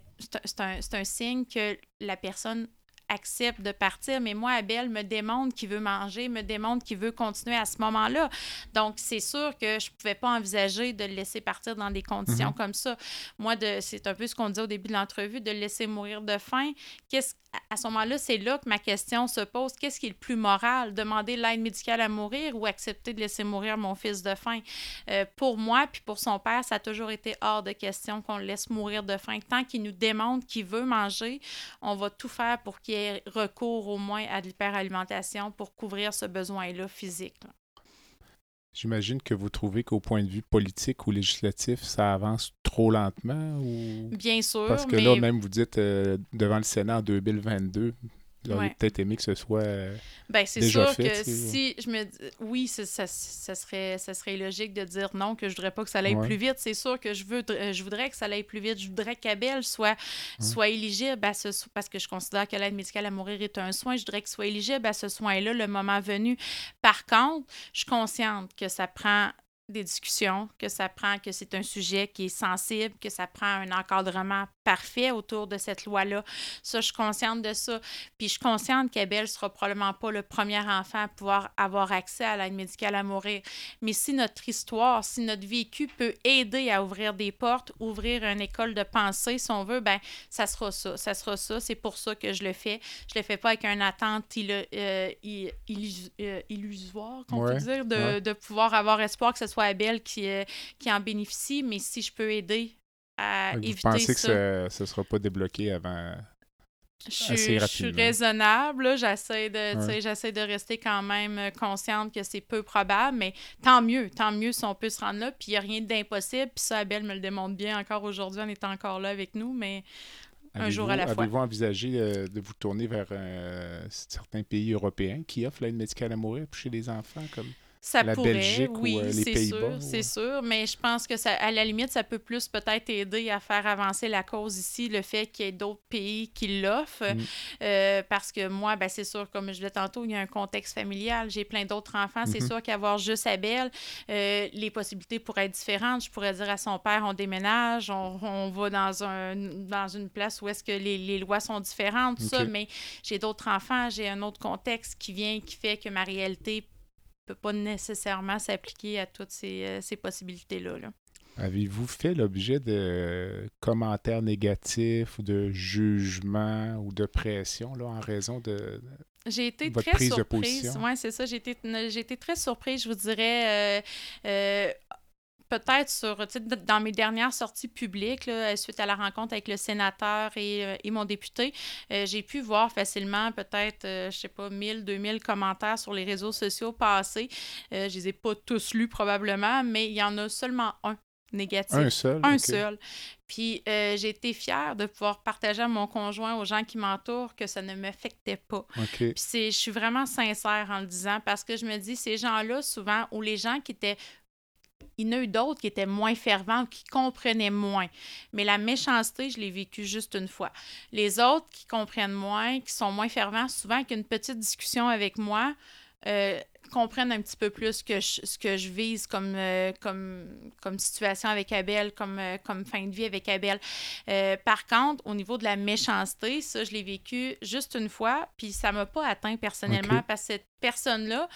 un- un signe que la personne accepte de partir, mais moi, Abel me démontre qu'il veut manger, me démontre qu'il veut continuer à ce moment-là. Donc, c'est sûr que je ne pouvais pas envisager de le laisser partir dans des conditions Mhm. comme ça. Moi, de, c'est un peu ce qu'on disait au début de l'entrevue, de le laisser mourir de faim. Qu'est-ce, à- à ce moment-là, c'est là que ma question se pose. Qu'est-ce qui est le plus moral? Demander l'aide médicale à mourir ou accepter de laisser mourir mon fils de faim? Euh, pour moi, puis pour son père, ça a toujours été hors de question qu'on le laisse mourir de faim. Tant qu'il nous démontre qu'il veut manger, on va tout faire pour qu'il ait recours au moins à de l'hyperalimentation pour couvrir ce besoin-là physique. là. J'imagine que vous trouvez qu'au point de vue politique ou législatif, ça avance trop lentement ou... Bien sûr, Parce que mais là, même vous dites euh, devant le Sénat en 2022, auriez Ouais. peut-être aimé que ce soit... euh, ben, c'est déjà sûr fait, que si je me dis oui, ça, ça, ça serait, ça serait logique de dire non, que je voudrais pas que ça aille Ouais. plus vite. C'est sûr que je veux euh, je voudrais que ça aille plus vite. Je voudrais qu'Abel soit, soit éligible à ce parce que je considère que l'aide médicale à mourir est un soin. Je voudrais qu'il soit éligible à ce soin-là le moment venu. Par contre, je suis consciente que ça prend des discussions, que ça prend, que c'est un sujet qui est sensible, que ça prend un encadrement parfait autour de cette loi-là. Ça, je suis consciente de ça. Puis je suis consciente qu'Abel sera probablement pas le premier enfant à pouvoir avoir accès à l'aide médicale à mourir. Mais si notre histoire, si notre vécu peut aider à ouvrir des portes, ouvrir une école de pensée, si on veut, ben ça sera ça. Ça sera ça. C'est pour ça que je le fais. Je le fais pas avec une attente euh, euh, illusoire, qu'on peut dire, de, de, pouvoir avoir espoir que ce soit Abel qui, euh, qui en bénéficie, mais si je peux aider à éviter Vous pensez que ça. ne sera pas débloqué avant? Je, je suis raisonnable, j'essaie de, j'essaie de rester quand même consciente que c'est peu probable, mais tant mieux, tant mieux si on peut se rendre là, puis il n'y a rien d'impossible, puis ça, Abel me le démontre bien encore aujourd'hui en étant encore là avec nous, mais un jour à la fois. Avez-vous envisagé euh, de vous tourner vers euh, certains pays européens qui offrent l'aide médicale à mourir chez les enfants, comme? Ça pourrait, oui, euh, c'est sûr, c'est sûr, mais je pense que ça, à la limite, ça peut plus peut-être aider à faire avancer la cause ici, le fait qu'il y ait d'autres pays qui l'offrent, mm. euh, parce que moi, ben, c'est sûr, comme je disais tantôt, il y a un contexte familial, j'ai plein d'autres enfants, c'est mm-hmm. sûr qu'avoir juste Abel, euh, les possibilités pourraient être différentes. Je pourrais dire à son père, on déménage, on, on va dans, un, dans une place où est-ce que les, les, lois sont différentes, ça, mais j'ai d'autres enfants, j'ai un autre contexte qui vient, qui fait que ma réalité peut pas nécessairement s'appliquer à toutes ces, euh, ces possibilités-là. Là. Avez-vous fait l'objet de commentaires négatifs ou de jugements ou de pression là, en raison de, j'ai été très surprise. Oui, c'est ça. J'ai été, été, très surprise, je vous dirais. Euh, euh, peut-être sur, dans mes dernières sorties publiques, là, suite à la rencontre avec le sénateur et, euh, et mon député, euh, j'ai pu voir facilement peut-être, euh, je sais pas, 1000, 2000 commentaires sur les réseaux sociaux passés. je les ai pas tous lus probablement, mais il y en a seulement un négatif. Un seul? Un seul. Puis j'ai été fière de pouvoir partager à mon conjoint, aux gens qui m'entourent, que ça ne m'affectait pas. Puis je suis vraiment sincère en le disant parce que je me dis, ces gens-là, souvent, ou les gens qui étaient il y en a eu d'autres qui étaient moins fervents, qui comprenaient moins. Mais la méchanceté, je l'ai vécue juste une fois. Les autres qui comprennent moins, qui sont moins fervents, souvent qu'une petite discussion avec moi, euh, comprennent un petit peu plus que ce que je vise comme, euh, comme, comme situation avec Abel, comme, euh, comme fin de vie avec Abel. par contre, au niveau de la méchanceté, ça, je l'ai vécu juste une fois, puis ça m'a pas atteint personnellement parce que personne-là,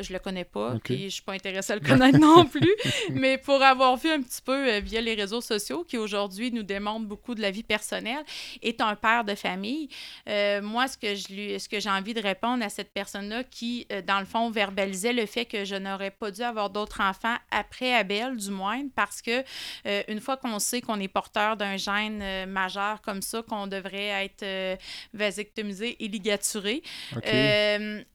je le connais pas, puis je suis pas intéressée à le connaître non plus, mais pour avoir vu un petit peu euh, via les réseaux sociaux, qui aujourd'hui nous démontrent beaucoup de la vie personnelle, est un père de famille, euh, moi, ce que, je lui, ce que j'ai envie de répondre à cette personne-là qui, euh, dans le fond, verbalisait le fait que je n'aurais pas dû avoir d'autres enfants après Abel, du moins, parce que une fois qu'on sait qu'on est porteur d'un gène majeur comme ça, qu'on devrait être vasectomisé et ligaturé, c'est,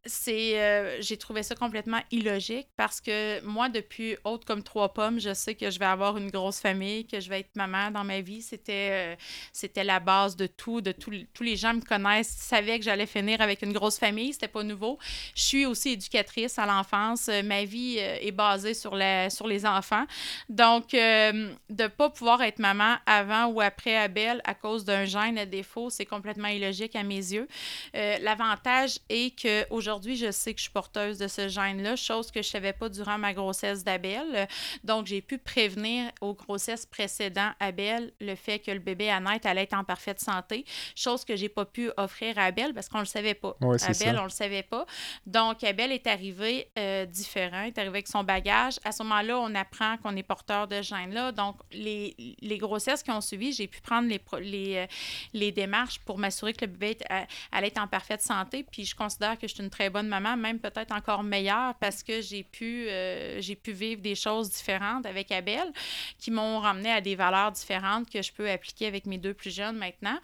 j'ai trouvé ça complètement illogique parce que moi, depuis Haute comme trois pommes, je sais que je vais avoir une grosse famille, que je vais être maman dans ma vie. C'était, euh, c'était la base de tout, de tous les gens me connaissent, savaient que j'allais finir avec une grosse famille, c'était pas nouveau. Je suis aussi éducatrice à l'enfance. Euh, ma vie euh, est basée sur, la, sur les enfants. Donc, de ne pas pouvoir être maman avant ou après Abel à cause d'un gène à défaut, c'est complètement illogique à mes yeux. l'avantage est qu'aujourd'hui, je sais que je suis porteuse de ce gène-là, chose que je ne savais pas durant ma grossesse d'Abel. Donc, j'ai pu prévenir aux grossesses précédentes Abel le fait que le bébé à naître allait être en parfaite santé, chose que j'ai pas pu offrir à Abel parce qu'on ne le savait pas. Abel, on le savait pas. Donc, Abel est arrivé euh, différent, est arrivé avec son bagage. À ce moment-là, on apprend qu'on est porteur de gène-là. Donc, les, les, grossesses qui ont suivi, j'ai pu prendre les, les, euh, les démarches pour m'assurer que le bébé euh, allait être en parfaite santé. Puis, je considère que je suis une très bonne maman, même peut-être encore meilleure parce que j'ai pu, euh, j'ai pu vivre des choses différentes avec Abel qui m'ont ramené à des valeurs différentes que je peux appliquer avec mes deux plus jeunes maintenant.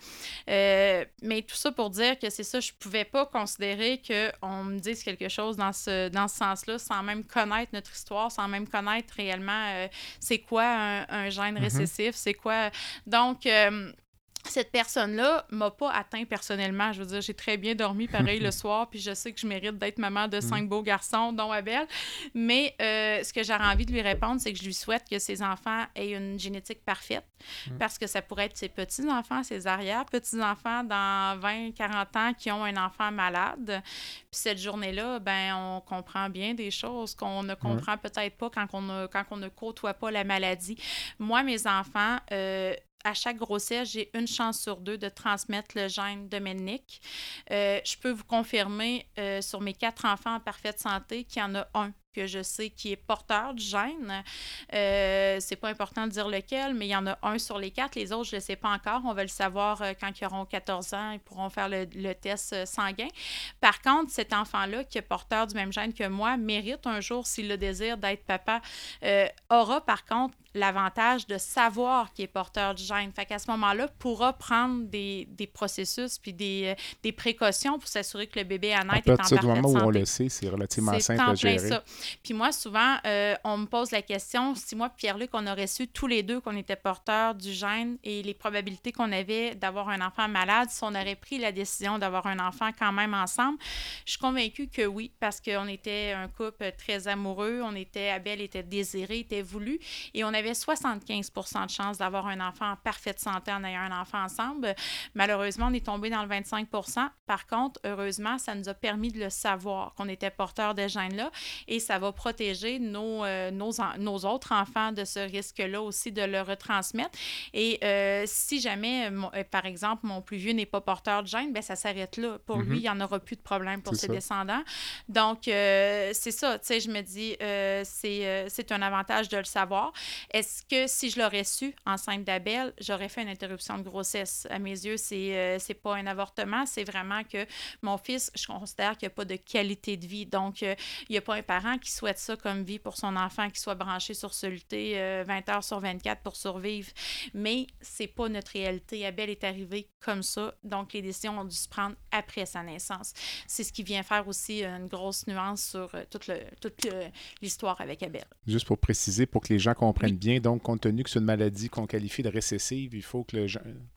Euh, mais tout ça pour dire que c'est ça, je pouvais pas considérer qu'on me dise quelque chose dans ce, dans ce sens-là sans même connaître notre histoire, sans même connaître réellement euh, c'est quoi un, gène mm-hmm. récessif, c'est quoi. Donc, cette personne-là m'a pas atteint personnellement. Je veux dire, j'ai très bien dormi pareil le soir, puis je sais que je mérite d'être maman de cinq mm. beaux garçons, dont Abel. Mais euh, ce que j'aurais envie de lui répondre, c'est que je lui souhaite que ses enfants aient une génétique parfaite, mm. parce que ça pourrait être ses petits-enfants, ses arrière-petits-enfants dans 20, 40 ans qui ont un enfant malade. Puis cette journée-là, ben on comprend bien des choses qu'on ne comprend peut-être pas quand on, ne, quand on ne côtoie pas la maladie. Moi, mes enfants, euh, à chaque grossesse, j'ai une chance sur deux de transmettre le gène de Mennick. Euh, je peux vous confirmer euh, sur mes quatre enfants en parfaite santé qu'il y en a un que je sais qui est porteur du gène. Euh, c'est pas important de dire lequel, mais il y en a un sur les quatre. Les autres, je ne sais pas encore. On va le savoir euh, quand ils auront 14 ans. Ils pourront faire le, test sanguin. Par contre, cet enfant-là, qui est porteur du même gène que moi, mérite un jour, s'il le désire, d'être papa, aura par contre l'avantage de savoir qu'il est porteur du gène. Fait qu'à ce moment-là, pourra prendre des, des processus puis des, euh, des précautions pour s'assurer que le bébé à naître est en partir du parfaite moment où on santé. le sait, c'est relativement simple à gérer. ça. Puis moi, souvent, euh, on me pose la question si moi, Pierre-Luc, on aurait su tous les deux qu'on était porteurs du gène et les probabilités qu'on avait d'avoir un enfant malade, si on aurait pris la décision d'avoir un enfant quand même ensemble, je suis convaincue que oui, parce qu'on était un couple très amoureux, on était, Abel était désiré, était voulu, et on avait 75 de chance d'avoir un enfant en parfaite santé en ayant un enfant ensemble. Malheureusement, on est tombé dans le 25 Par contre, heureusement, ça nous a permis de le savoir qu'on était porteur de gènes-là et ça va protéger nos, euh, nos, nos autres enfants de ce risque-là aussi de le retransmettre. Et euh, si jamais, mon- euh, par exemple, mon plus vieux n'est pas porteur de gène, ben ça s'arrête là. Pour Mhm. lui, il n'y en aura plus de problème pour ses ça. descendants. Donc, c'est ça, tu sais, je me dis, c'est c'est un avantage de le savoir. Est-ce que si je l'aurais su enceinte d'Abel, j'aurais fait une interruption de grossesse? À mes yeux, c'est euh, c'est pas un avortement, c'est vraiment que mon fils, je considère qu'il n'y a pas de qualité de vie. Donc, euh, il n'y a pas un parent qui souhaite ça comme vie pour son enfant, qui soit branché sur euh, 20 heures sur 24 pour survivre. Mais c'est pas notre réalité. Abel est arrivé comme ça, donc les décisions ont dû se prendre après sa naissance. C'est ce qui vient faire aussi une grosse nuance sur euh, toute l'histoire avec Abel. Juste pour préciser, pour que les gens comprennent Oui. Bien, donc, compte tenu que c'est une maladie qu'on qualifie de récessive, il faut que le gène,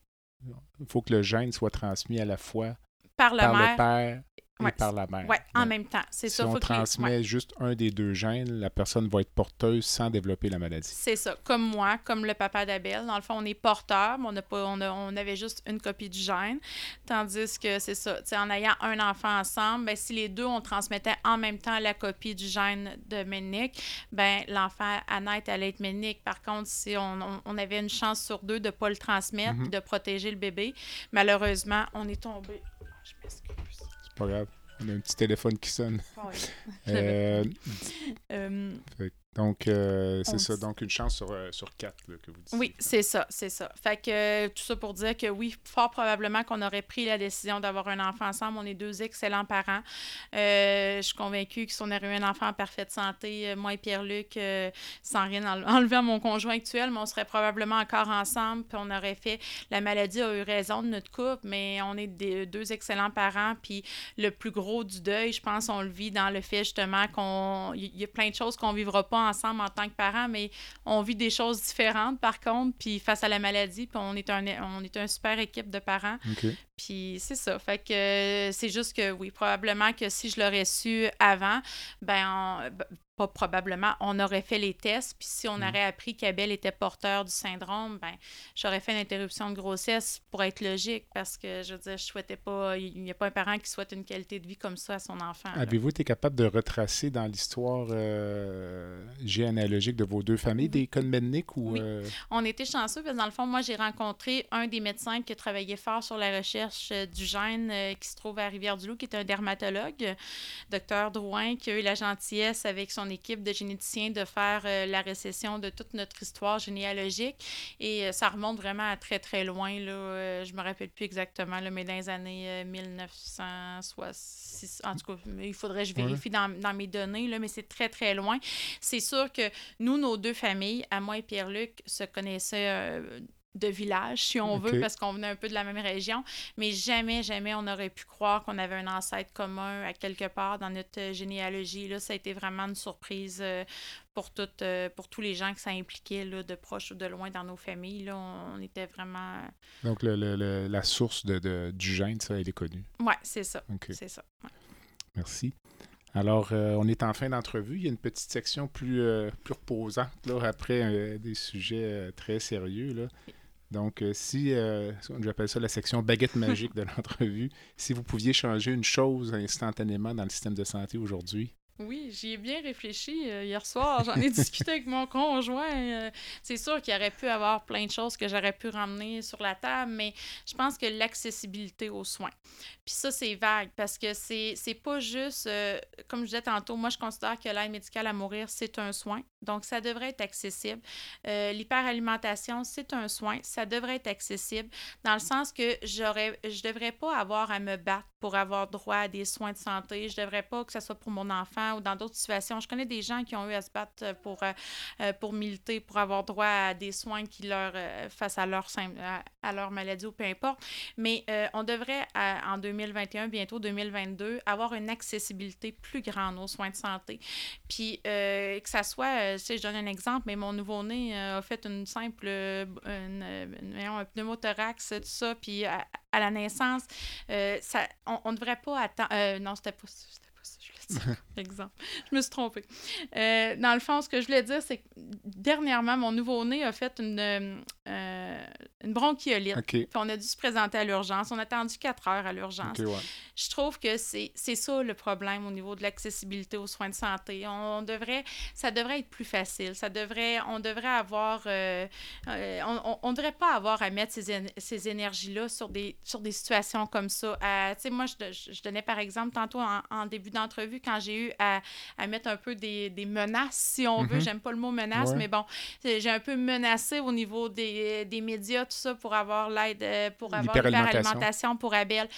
il faut que le gène soit transmis à la fois Par la par mère, le père et Ouais, par la mère. ouais, en même temps. C'est Si ça. on faut transmet juste un des deux gènes, la personne va être porteuse sans développer la maladie. C'est ça. Comme moi, comme le papa d'Abel. Dans le fond, on est porteur, mais on, n'a pas, on, a- on avait juste une copie du gène. Tandis que c'est ça. tu sais, En ayant un enfant ensemble, ben, si les deux, on transmettait en même temps la copie du gène de Ménic, ben, l'enfant à naître allait être Ménic. Par contre, si on, on- on avait une chance sur deux de ne pas le transmettre, Mhm. de protéger le bébé, malheureusement, on est tombé. Pas grave. On a un petit téléphone qui sonne. Oh, oui. Euh, Euh, donc, euh, c'est ça. dit- Donc, une chance sur, euh, sur quatre là, que vous dites. Oui, c'est ça, c'est ça. Fait que euh, tout ça pour dire que oui, fort probablement qu'on aurait pris la décision d'avoir un enfant ensemble. On est deux excellents parents. Euh, je suis convaincue que si on aurait eu un enfant en parfaite santé, moi et Pierre-Luc, euh, sans rien enle- enlever à mon conjoint actuel, mais on serait probablement encore ensemble, puis on aurait fait... La maladie a eu raison de notre couple, mais on est des, deux excellents parents, puis le plus gros du deuil, je pense, on le vit dans le fait justement qu'on... Il y a plein de choses qu'on vivra pas ensemble en tant que parents, mais on vit des choses différentes par contre, puis face à la maladie, puis on est un on est une super équipe de parents. Puis c'est ça. Fait que c'est juste que oui, probablement que si je l'aurais su avant, ben on- ben, pas probablement, on aurait fait les tests, puis si on Mm. aurait appris qu'Abel était porteur du syndrome, ben j'aurais fait une interruption de grossesse pour être logique parce que je veux dire, je souhaitais pas il n'y a pas un parent qui souhaite une qualité de vie comme ça à son enfant. Avez-vous été capable de retracer dans l'histoire euh, généalogique de vos deux familles des cas de Mednick ou Oui. euh, On était chanceux parce que dans le fond, moi, j'ai rencontré un des médecins qui travaillait fort sur la recherche euh, du gène euh, qui se trouve à Rivière-du-Loup, qui est un dermatologue, docteur Drouin, qui a eu la gentillesse avec son équipe de généticiens de faire euh, la récession de toute notre histoire généalogique. Et ça remonte vraiment à très, très loin. Là. Je me rappelle plus exactement, là, mais dans les années euh, 1966. En tout cas, il faudrait que je Ouais. vérifie dans, dans mes données, là, mais c'est très, très loin. C'est sûr que nous, nos deux familles, à moi et Pierre-Luc, se connaissaient euh, de village, si on veut, parce qu'on venait un peu de la même région, mais jamais, jamais on aurait pu croire qu'on avait un ancêtre commun à quelque part dans notre euh, généalogie. Là, ça a été vraiment une surprise euh, pour, toutes, euh, pour tous les gens que ça impliquait, là, de proche ou de loin dans nos familles. Là, on, était vraiment... donc le- le- le- la source de, de- du gène, ça, elle est connue. Ouais, c'est ça. C'est ça. ouais. Merci. Alors, euh, on est en fin d'entrevue. Il y a une petite section plus, euh, plus reposante là, après euh, des sujets très sérieux. Là. Donc, euh, si, euh, j'appelle ça la section baguette magique de l'entrevue, si vous pouviez changer une chose instantanément dans le système de santé aujourd'hui, Oui, j'y ai bien réfléchi euh, hier soir. J'en ai discuté avec mon conjoint. Euh, c'est sûr qu'il aurait pu avoir plein de choses que j'aurais pu ramener sur la table, mais je pense que l'accessibilité aux soins. Puis ça, c'est vague parce que c'est, pas juste, euh, comme je disais tantôt, moi, je considère que l'aide médicale à mourir, c'est un soin. Donc, ça devrait être accessible. l'hyperalimentation, c'est un soin. Ça devrait être accessible dans le sens que j'aurais, je devrais pas avoir à me battre pour avoir droit à des soins de santé. Je devrais pas que ce soit pour mon enfant ou dans d'autres situations. Je connais des gens qui ont eu à se battre pour, euh, euh, pour militer, pour avoir droit à des soins qui leur euh, face à leur, à, leur maladie ou peu importe. Mais on devrait, en 2021, bientôt 2022, avoir une accessibilité plus grande aux soins de santé. Puis que ça soit, si je donne un exemple, mais mon nouveau-né a fait une simple un pneumothorax, tout ça, puis à, à la naissance, ça, on ne devrait pas attendre. non, c'était pas, pas ça, je exemple. Je me suis trompée. Euh, dans le fond, ce que je voulais dire, c'est que dernièrement, mon nouveau-né a fait une, euh, une bronchiolite. Puis on a dû se présenter à l'urgence. On a attendu quatre heures à l'urgence. Je trouve que c'est ça le problème au niveau de l'accessibilité aux soins de santé. On devrait, ça devrait être plus facile. Ça devrait, on devrait avoir, euh, on ne devrait pas avoir à mettre ces, ces énergies-là sur des, sur des situations comme ça. tu sais, moi, je, je, donnais par exemple tantôt en, en début d'entrevue quand j'ai eu à, à, mettre un peu des, des menaces, si on veut. Mhm. J'aime pas le mot menace, mais bon, j'ai un peu menacé au niveau des, des médias, tout ça, pour avoir l'aide, euh, pour avoir l'hyperalimentation pour Abel.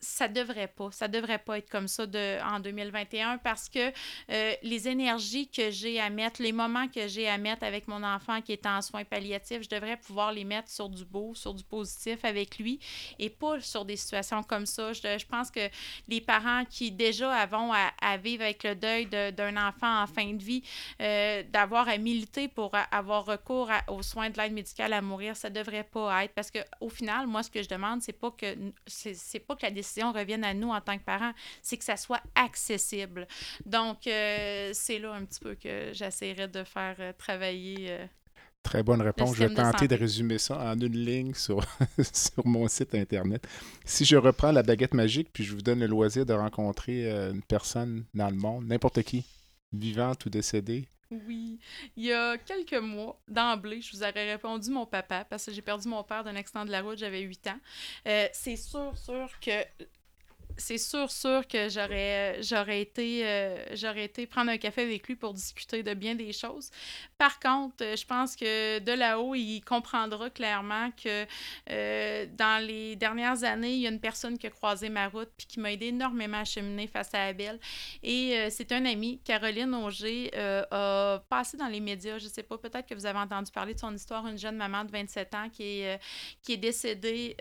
Ça devrait pas. Ça devrait pas être comme ça de, en 2021 parce que euh, les énergies que j'ai à mettre, les moments que j'ai à mettre avec mon enfant qui est en soins palliatifs, je devrais pouvoir les mettre sur du beau, sur du positif avec lui et pas sur des situations comme ça. Je, je pense que les parents qui déjà avons à, à, vivre avec le deuil d'un enfant en fin de vie, euh, d'avoir à militer pour avoir recours aux soins de l'aide médicale à mourir, ça devrait pas être parce que au final, moi, ce que je demande, c'est pas que c'est pas que la décision revienne à nous en tant que parents, c'est que ça soit accessible. Donc, euh, c'est là un petit peu que j'essaierai de faire euh, travailler Très bonne réponse. Je vais tenter de, résumer ça en une ligne sur, sur mon site Internet. Si je reprends la baguette magique, puis je vous donne le loisir de rencontrer euh, une personne dans le monde, n'importe qui, vivante ou décédée, oui. Il y a quelques mois, d'emblée, je vous aurais répondu mon papa, parce que j'ai perdu mon père d'un accident de la route, j'avais 8 ans. Euh, c'est sûr, sûr que c'est sûr, sûr que j'aurais, j'aurais été, euh, j'aurais été prendre un café avec lui pour discuter de bien des choses. Par contre, euh, je pense que de là-haut, il comprendra clairement que euh, dans les dernières années, il y a une personne qui a croisé ma route puis qui m'a aidé énormément à cheminer face à Abel. Et c'est un ami, Caroline Auger, a passé dans les médias, je sais pas, peut-être que vous avez entendu parler de son histoire, une jeune maman de 27 ans qui est, qui est décédée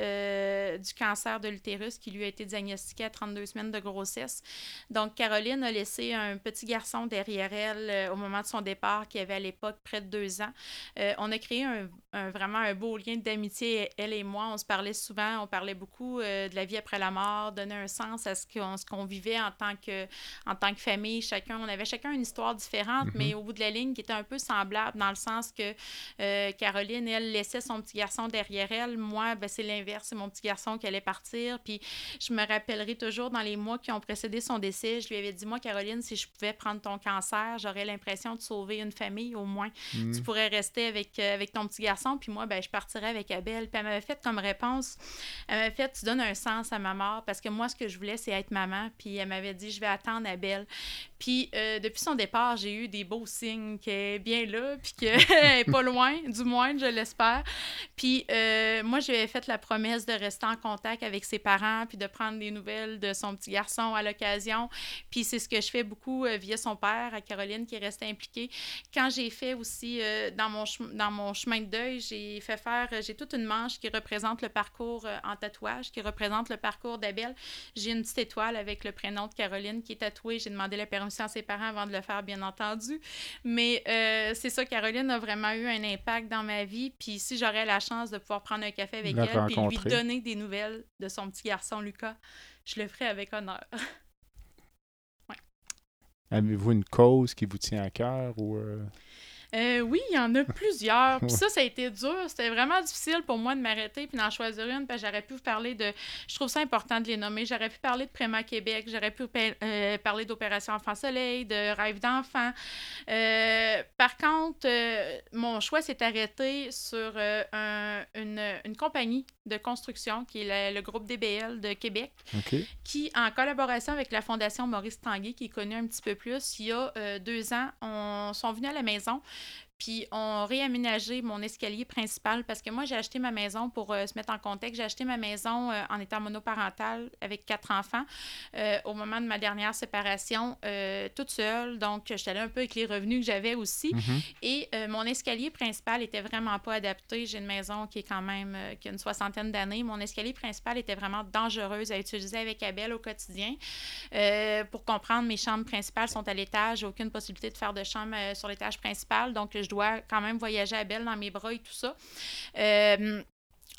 du cancer de l'utérus qui lui a été diagnostiqué 32 semaines de grossesse. Donc, Caroline a laissé un petit garçon derrière elle euh, au moment de son départ, qui avait à l'époque près de deux ans. Euh, on a créé un, vraiment un beau lien d'amitié, elle et moi. On se parlait souvent, on parlait beaucoup euh, de la vie après la mort, donner un sens à ce qu'on vivait en tant, que, en tant que famille. Chacun, on avait chacun une histoire différente, mais mhm. au bout de la ligne, qui était un peu semblable dans le sens que Caroline, elle, laissait son petit garçon derrière elle. Moi, ben, c'est l'inverse, c'est mon petit garçon qui allait partir. Puis je me rappellerai toujours dans les mois qui ont précédé son décès, je lui avais dit, moi, Caroline, si je pouvais prendre ton cancer, j'aurais l'impression de sauver une famille au moins. Mm. Tu pourrais rester avec, euh, avec ton petit garçon, puis moi, ben, je partirais avec Abel. Puis elle m'avait fait comme réponse, elle m'avait fait, tu donnes un sens à ma mort, parce que moi, ce que je voulais, c'est être maman. Puis elle m'avait dit, je vais attendre Abel. Puis euh, depuis son départ, j'ai eu des beaux signes qu'elle est bien là, puis qu'elle n'est pas loin, du moins, je l'espère. Puis euh, moi, j'avais fait la promesse de rester en contact avec ses parents, puis de prendre des nouvelles de son petit garçon à l'occasion. Puis c'est ce que je fais beaucoup euh, via son père, à Caroline, qui est restée impliquée. Quand j'ai fait aussi, dans, mon dans mon chemin de deuil, j'ai fait faire, j'ai toute une manche qui représente le parcours en tatouage, qui représente le parcours d'Abel. J'ai une petite étoile avec le prénom de Caroline qui est tatouée. J'ai demandé la permission à ses parents avant de le faire, bien entendu. Mais c'est ça, Caroline a vraiment eu un impact dans ma vie. Puis si j'aurais la chance de pouvoir prendre un café avec elle, puis lui donner des nouvelles de son petit garçon Lucas, je le ferai avec honneur. Avez-vous une cause qui vous tient à cœur ou euh? Euh, oui, il y en a plusieurs. Puis ça, ça a été dur. C'était vraiment difficile pour moi de m'arrêter puis d'en choisir une. Parce que j'aurais pu vous parler de. Je trouve ça important de les nommer. J'aurais pu parler de Préma Québec. J'aurais pu euh, parler d'Opération Enfant Soleil, de Rêve d'enfant. Euh, par contre, mon choix s'est arrêté sur une, une, compagnie de construction qui est le, groupe DBL de Québec, qui, en collaboration avec la Fondation Maurice Tanguay, qui est connue un petit peu plus, il y a deux ans, on sont venus à la maison puis on réaménagé mon escalier principal parce que moi, j'ai acheté ma maison pour euh, se mettre en contexte. J'ai acheté ma maison euh, en étant monoparental avec quatre enfants euh, au moment de ma dernière séparation, toute seule. Donc, j'étais allée un peu avec les revenus que j'avais aussi. Mhm. Et mon escalier principal était vraiment pas adapté. J'ai une maison qui est quand même qui a une soixantaine d'années. Mon escalier principal était vraiment dangereuse à utiliser avec Abel au quotidien. pour comprendre, mes chambres principales sont à l'étage. Aucune possibilité de faire de chambre sur l'étage principal. Donc, je dois quand même voyager à Belle dans mes bras et tout ça. Euh,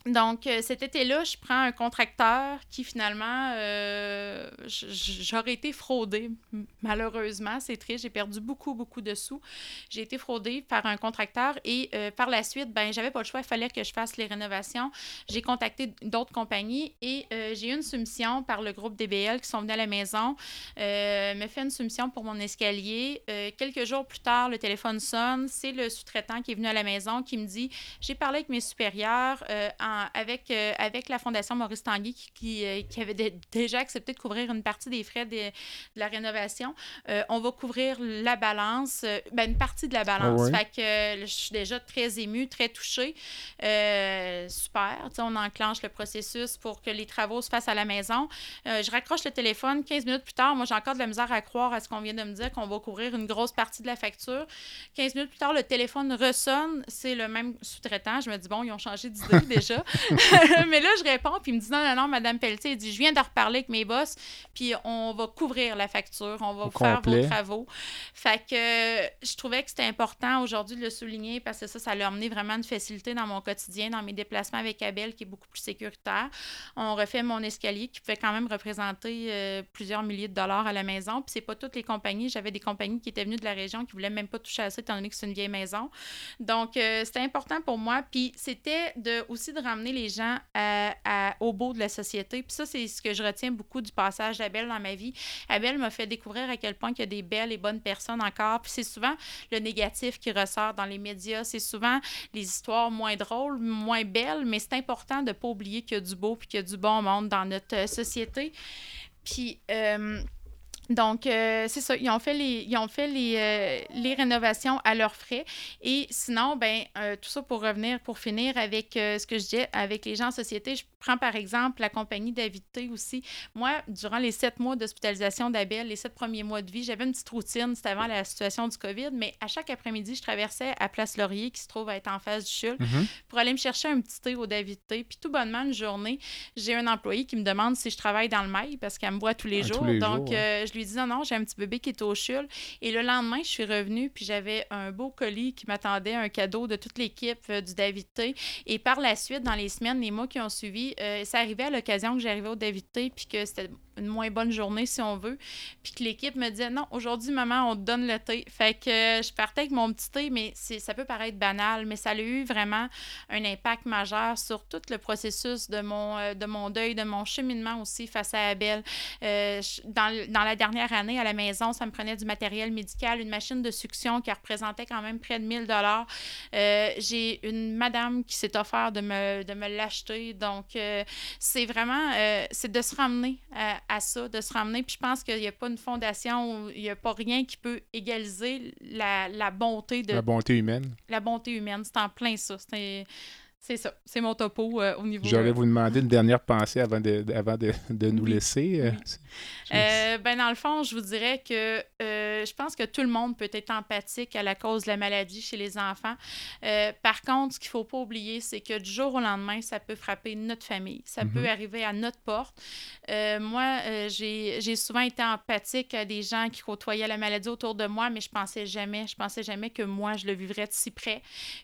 donc, euh, cet été-là, je prends un contracteur qui finalement, euh, j'aurais été fraudée, malheureusement. C'est triste, j'ai perdu beaucoup, beaucoup de sous. J'ai été fraudée par un contracteur et euh, par la suite, ben, j'avais pas le choix, il fallait que je fasse les rénovations. J'ai contacté d'autres compagnies et j'ai eu une soumission par le groupe DBL qui sont venus à la maison, me fait une soumission pour mon escalier. quelques jours plus tard, le téléphone sonne, c'est le sous-traitant qui est venu à la maison qui me dit J'ai parlé avec mes supérieurs avec, euh, avec la Fondation Maurice Tanguy qui, euh, qui, avait déjà accepté de couvrir une partie des frais de, la rénovation. Euh, on va couvrir la balance, ben, une partie de la balance. Fait que je suis déjà très émue, très touchée. super. on enclenche le processus pour que les travaux se fassent à la maison. je raccroche le téléphone. 15 minutes plus tard, moi, j'ai encore de la misère à croire à ce qu'on vient de me dire, qu'on va couvrir une grosse partie de la facture. 15 minutes plus tard, le téléphone ressonne. C'est le même sous-traitant. Je me dis, bon, ils ont changé d'idée déjà. mais là, je réponds, puis il me dit non, non, non, Madame Pelletier, il dit je viens de reparler avec mes boss, puis on va couvrir la facture, on va faire vos travaux. Fait que je trouvais que c'était important aujourd'hui de le souligner parce que ça, ça l'a amené vraiment une facilité dans mon quotidien, dans mes déplacements avec Abel, qui est beaucoup plus sécuritaire. On refait mon escalier qui pouvait quand même représenter euh, plusieurs milliers de dollars à la maison. Puis c'est pas toutes les compagnies. J'avais des compagnies qui étaient venues de la région qui voulaient même pas toucher à ça, étant donné que c'est une vieille maison. Donc, euh, c'était important pour moi. Puis c'était de, aussi de ramener les gens au beau de la société. Puis ça, c'est ce que je retiens beaucoup du passage d'Abel dans ma vie. Abel m'a fait découvrir à quel point il y a des belles et bonnes personnes encore. Puis c'est souvent le négatif qui ressort dans les médias. C'est souvent les histoires moins drôles, moins belles, mais c'est important de ne pas oublier qu'il y a du beau puis qu'il y a du bon monde dans notre euh, société. Puis... Euh, donc, euh, c'est ça. Ils ont fait les, ils ont fait les, euh, les rénovations à leurs frais. Et sinon, ben, euh, tout ça pour revenir, pour finir avec ce que je disais, avec les gens en société, je prends par exemple la compagnie d'Avité aussi. Moi, durant les sept mois d'hospitalisation d'Abel, les sept premiers mois de vie, j'avais une petite routine. C'était avant la situation du COVID, mais à chaque après-midi, je traversais à Place Laurier, qui se trouve à être en face du CHUL, mm-hmm. pour aller me chercher un petit thé au Davité. Puis tout bonnement, une journée, j'ai un employé qui me demande si je travaille dans le mail parce qu'elle me voit tous les jours. Donc, je lui dis non, j'ai un petit bébé qui est au chul. Et le lendemain, je suis revenue, puis j'avais un beau colis qui m'attendait, un cadeau de toute l'équipe euh, du David T. Et par la suite, dans les semaines, les mois qui ont suivi, euh, ça arrivait à l'occasion que j'arrivais au David T, puis que c'était une moins bonne journée, si on veut. Puis que l'équipe me disait non, aujourd'hui, maman, on te donne le thé. Fait que euh, je partais avec mon petit thé, mais ça peut paraître banal, mais ça a eu vraiment un impact majeur sur tout le processus de mon, euh, de mon deuil, de mon cheminement aussi face à Abel. Euh, dans, dans, la dernière année, à la maison, ça me prenait du matériel médical, une machine de succion qui représentait quand même près de 1000 dollars. J'ai une madame qui s'est offert de me, de me l'acheter. Donc, c'est vraiment, c'est de se ramener à, à ça, de se ramener. Puis je pense qu'il n'y a pas une fondation, il n'y a pas rien qui peut égaliser la, la bonté de... La bonté humaine. La bonté humaine, c'est en plein ça. C'est c'est ça, c'est mon topo euh, au niveau. J'aurais vous demander une dernière pensée avant de, avant de, de nous laisser. Euh, euh, ben dans le fond, je vous dirais que je pense que tout le monde peut être empathique à la cause de la maladie chez les enfants. par contre, ce qu'il ne faut pas oublier, c'est que du jour au lendemain, ça peut frapper notre famille. Ça peut mm-hmm. arriver à notre porte. moi, j'ai souvent été empathique à des gens qui côtoyaient la maladie autour de moi, mais je pensais jamais, je pensais jamais que moi, je le vivrais de si près.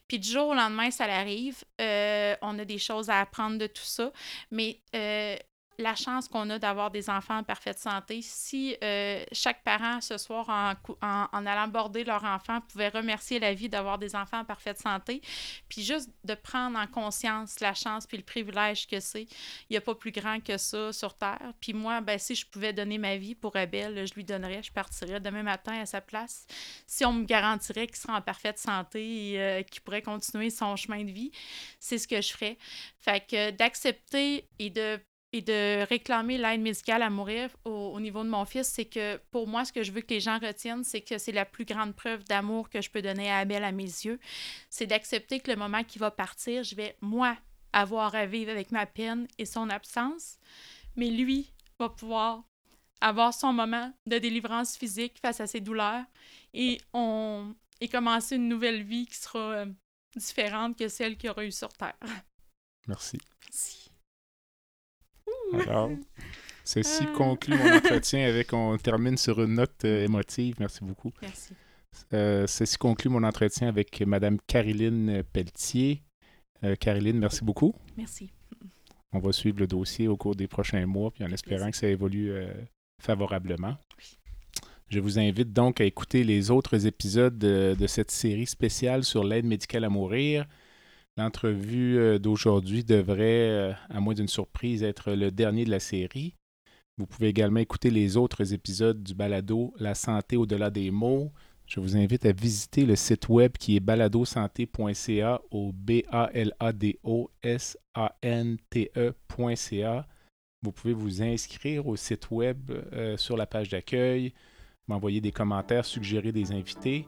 Puis du jour au lendemain, ça l'arrive. Euh, on a des choses à apprendre de tout ça. Mais euh, la chance qu'on a d'avoir des enfants en parfaite santé. Si euh, chaque parent ce soir, en, en, allant border leur enfant, pouvait remercier la vie d'avoir des enfants en parfaite santé, puis juste de prendre en conscience la chance puis le privilège que c'est, il n'y a pas plus grand que ça sur Terre. Puis moi, ben, si je pouvais donner ma vie pour Abel, je lui donnerais, je partirais demain matin à sa place. Si on me garantirait qu'il serait en parfaite santé et euh, qu'il pourrait continuer son chemin de vie, c'est ce que je ferais. Fait que d'accepter et de et de réclamer l'aide médicale à mourir au, niveau de mon fils, c'est que pour moi, ce que je veux que les gens retiennent, c'est que c'est la plus grande preuve d'amour que je peux donner à Abel à mes yeux. C'est d'accepter que le moment qu'il va partir, je vais, moi, avoir à vivre avec ma peine et son absence, mais lui va pouvoir avoir son moment de délivrance physique face à ses douleurs et, on, et commencer une nouvelle vie qui sera euh, différente que celle qu'il aura eue sur Terre. Merci. Merci. Alors, ceci ah. conclut mon entretien avec. On termine sur une note euh, émotive. Merci beaucoup. Merci. Euh, ceci conclut mon entretien avec Mme Caroline Pelletier. Euh, Caroline, merci beaucoup. Merci. On va suivre le dossier au cours des prochains mois, puis en espérant que ça évolue favorablement. Je vous invite donc à écouter les autres épisodes de cette série spéciale sur l'aide médicale à mourir. L'entrevue euh, d'aujourd'hui devrait, euh, à moins d'une surprise, être le dernier de la série. Vous pouvez également écouter les autres épisodes du balado La santé au-delà des mots. Je vous invite à visiter le site web qui est baladosanté.ca au b a l a d o s a n t e.ca. Vous pouvez vous inscrire au site web euh, sur la page d'accueil, m'envoyer des commentaires, suggérer des invités.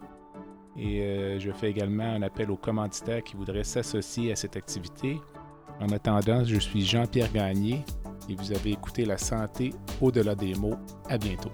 Et euh, je fais également un appel aux commanditaires qui voudraient s'associer à cette activité. En attendant, je suis Jean-Pierre Gagné et vous avez écouté La santé au-delà des mots. À bientôt.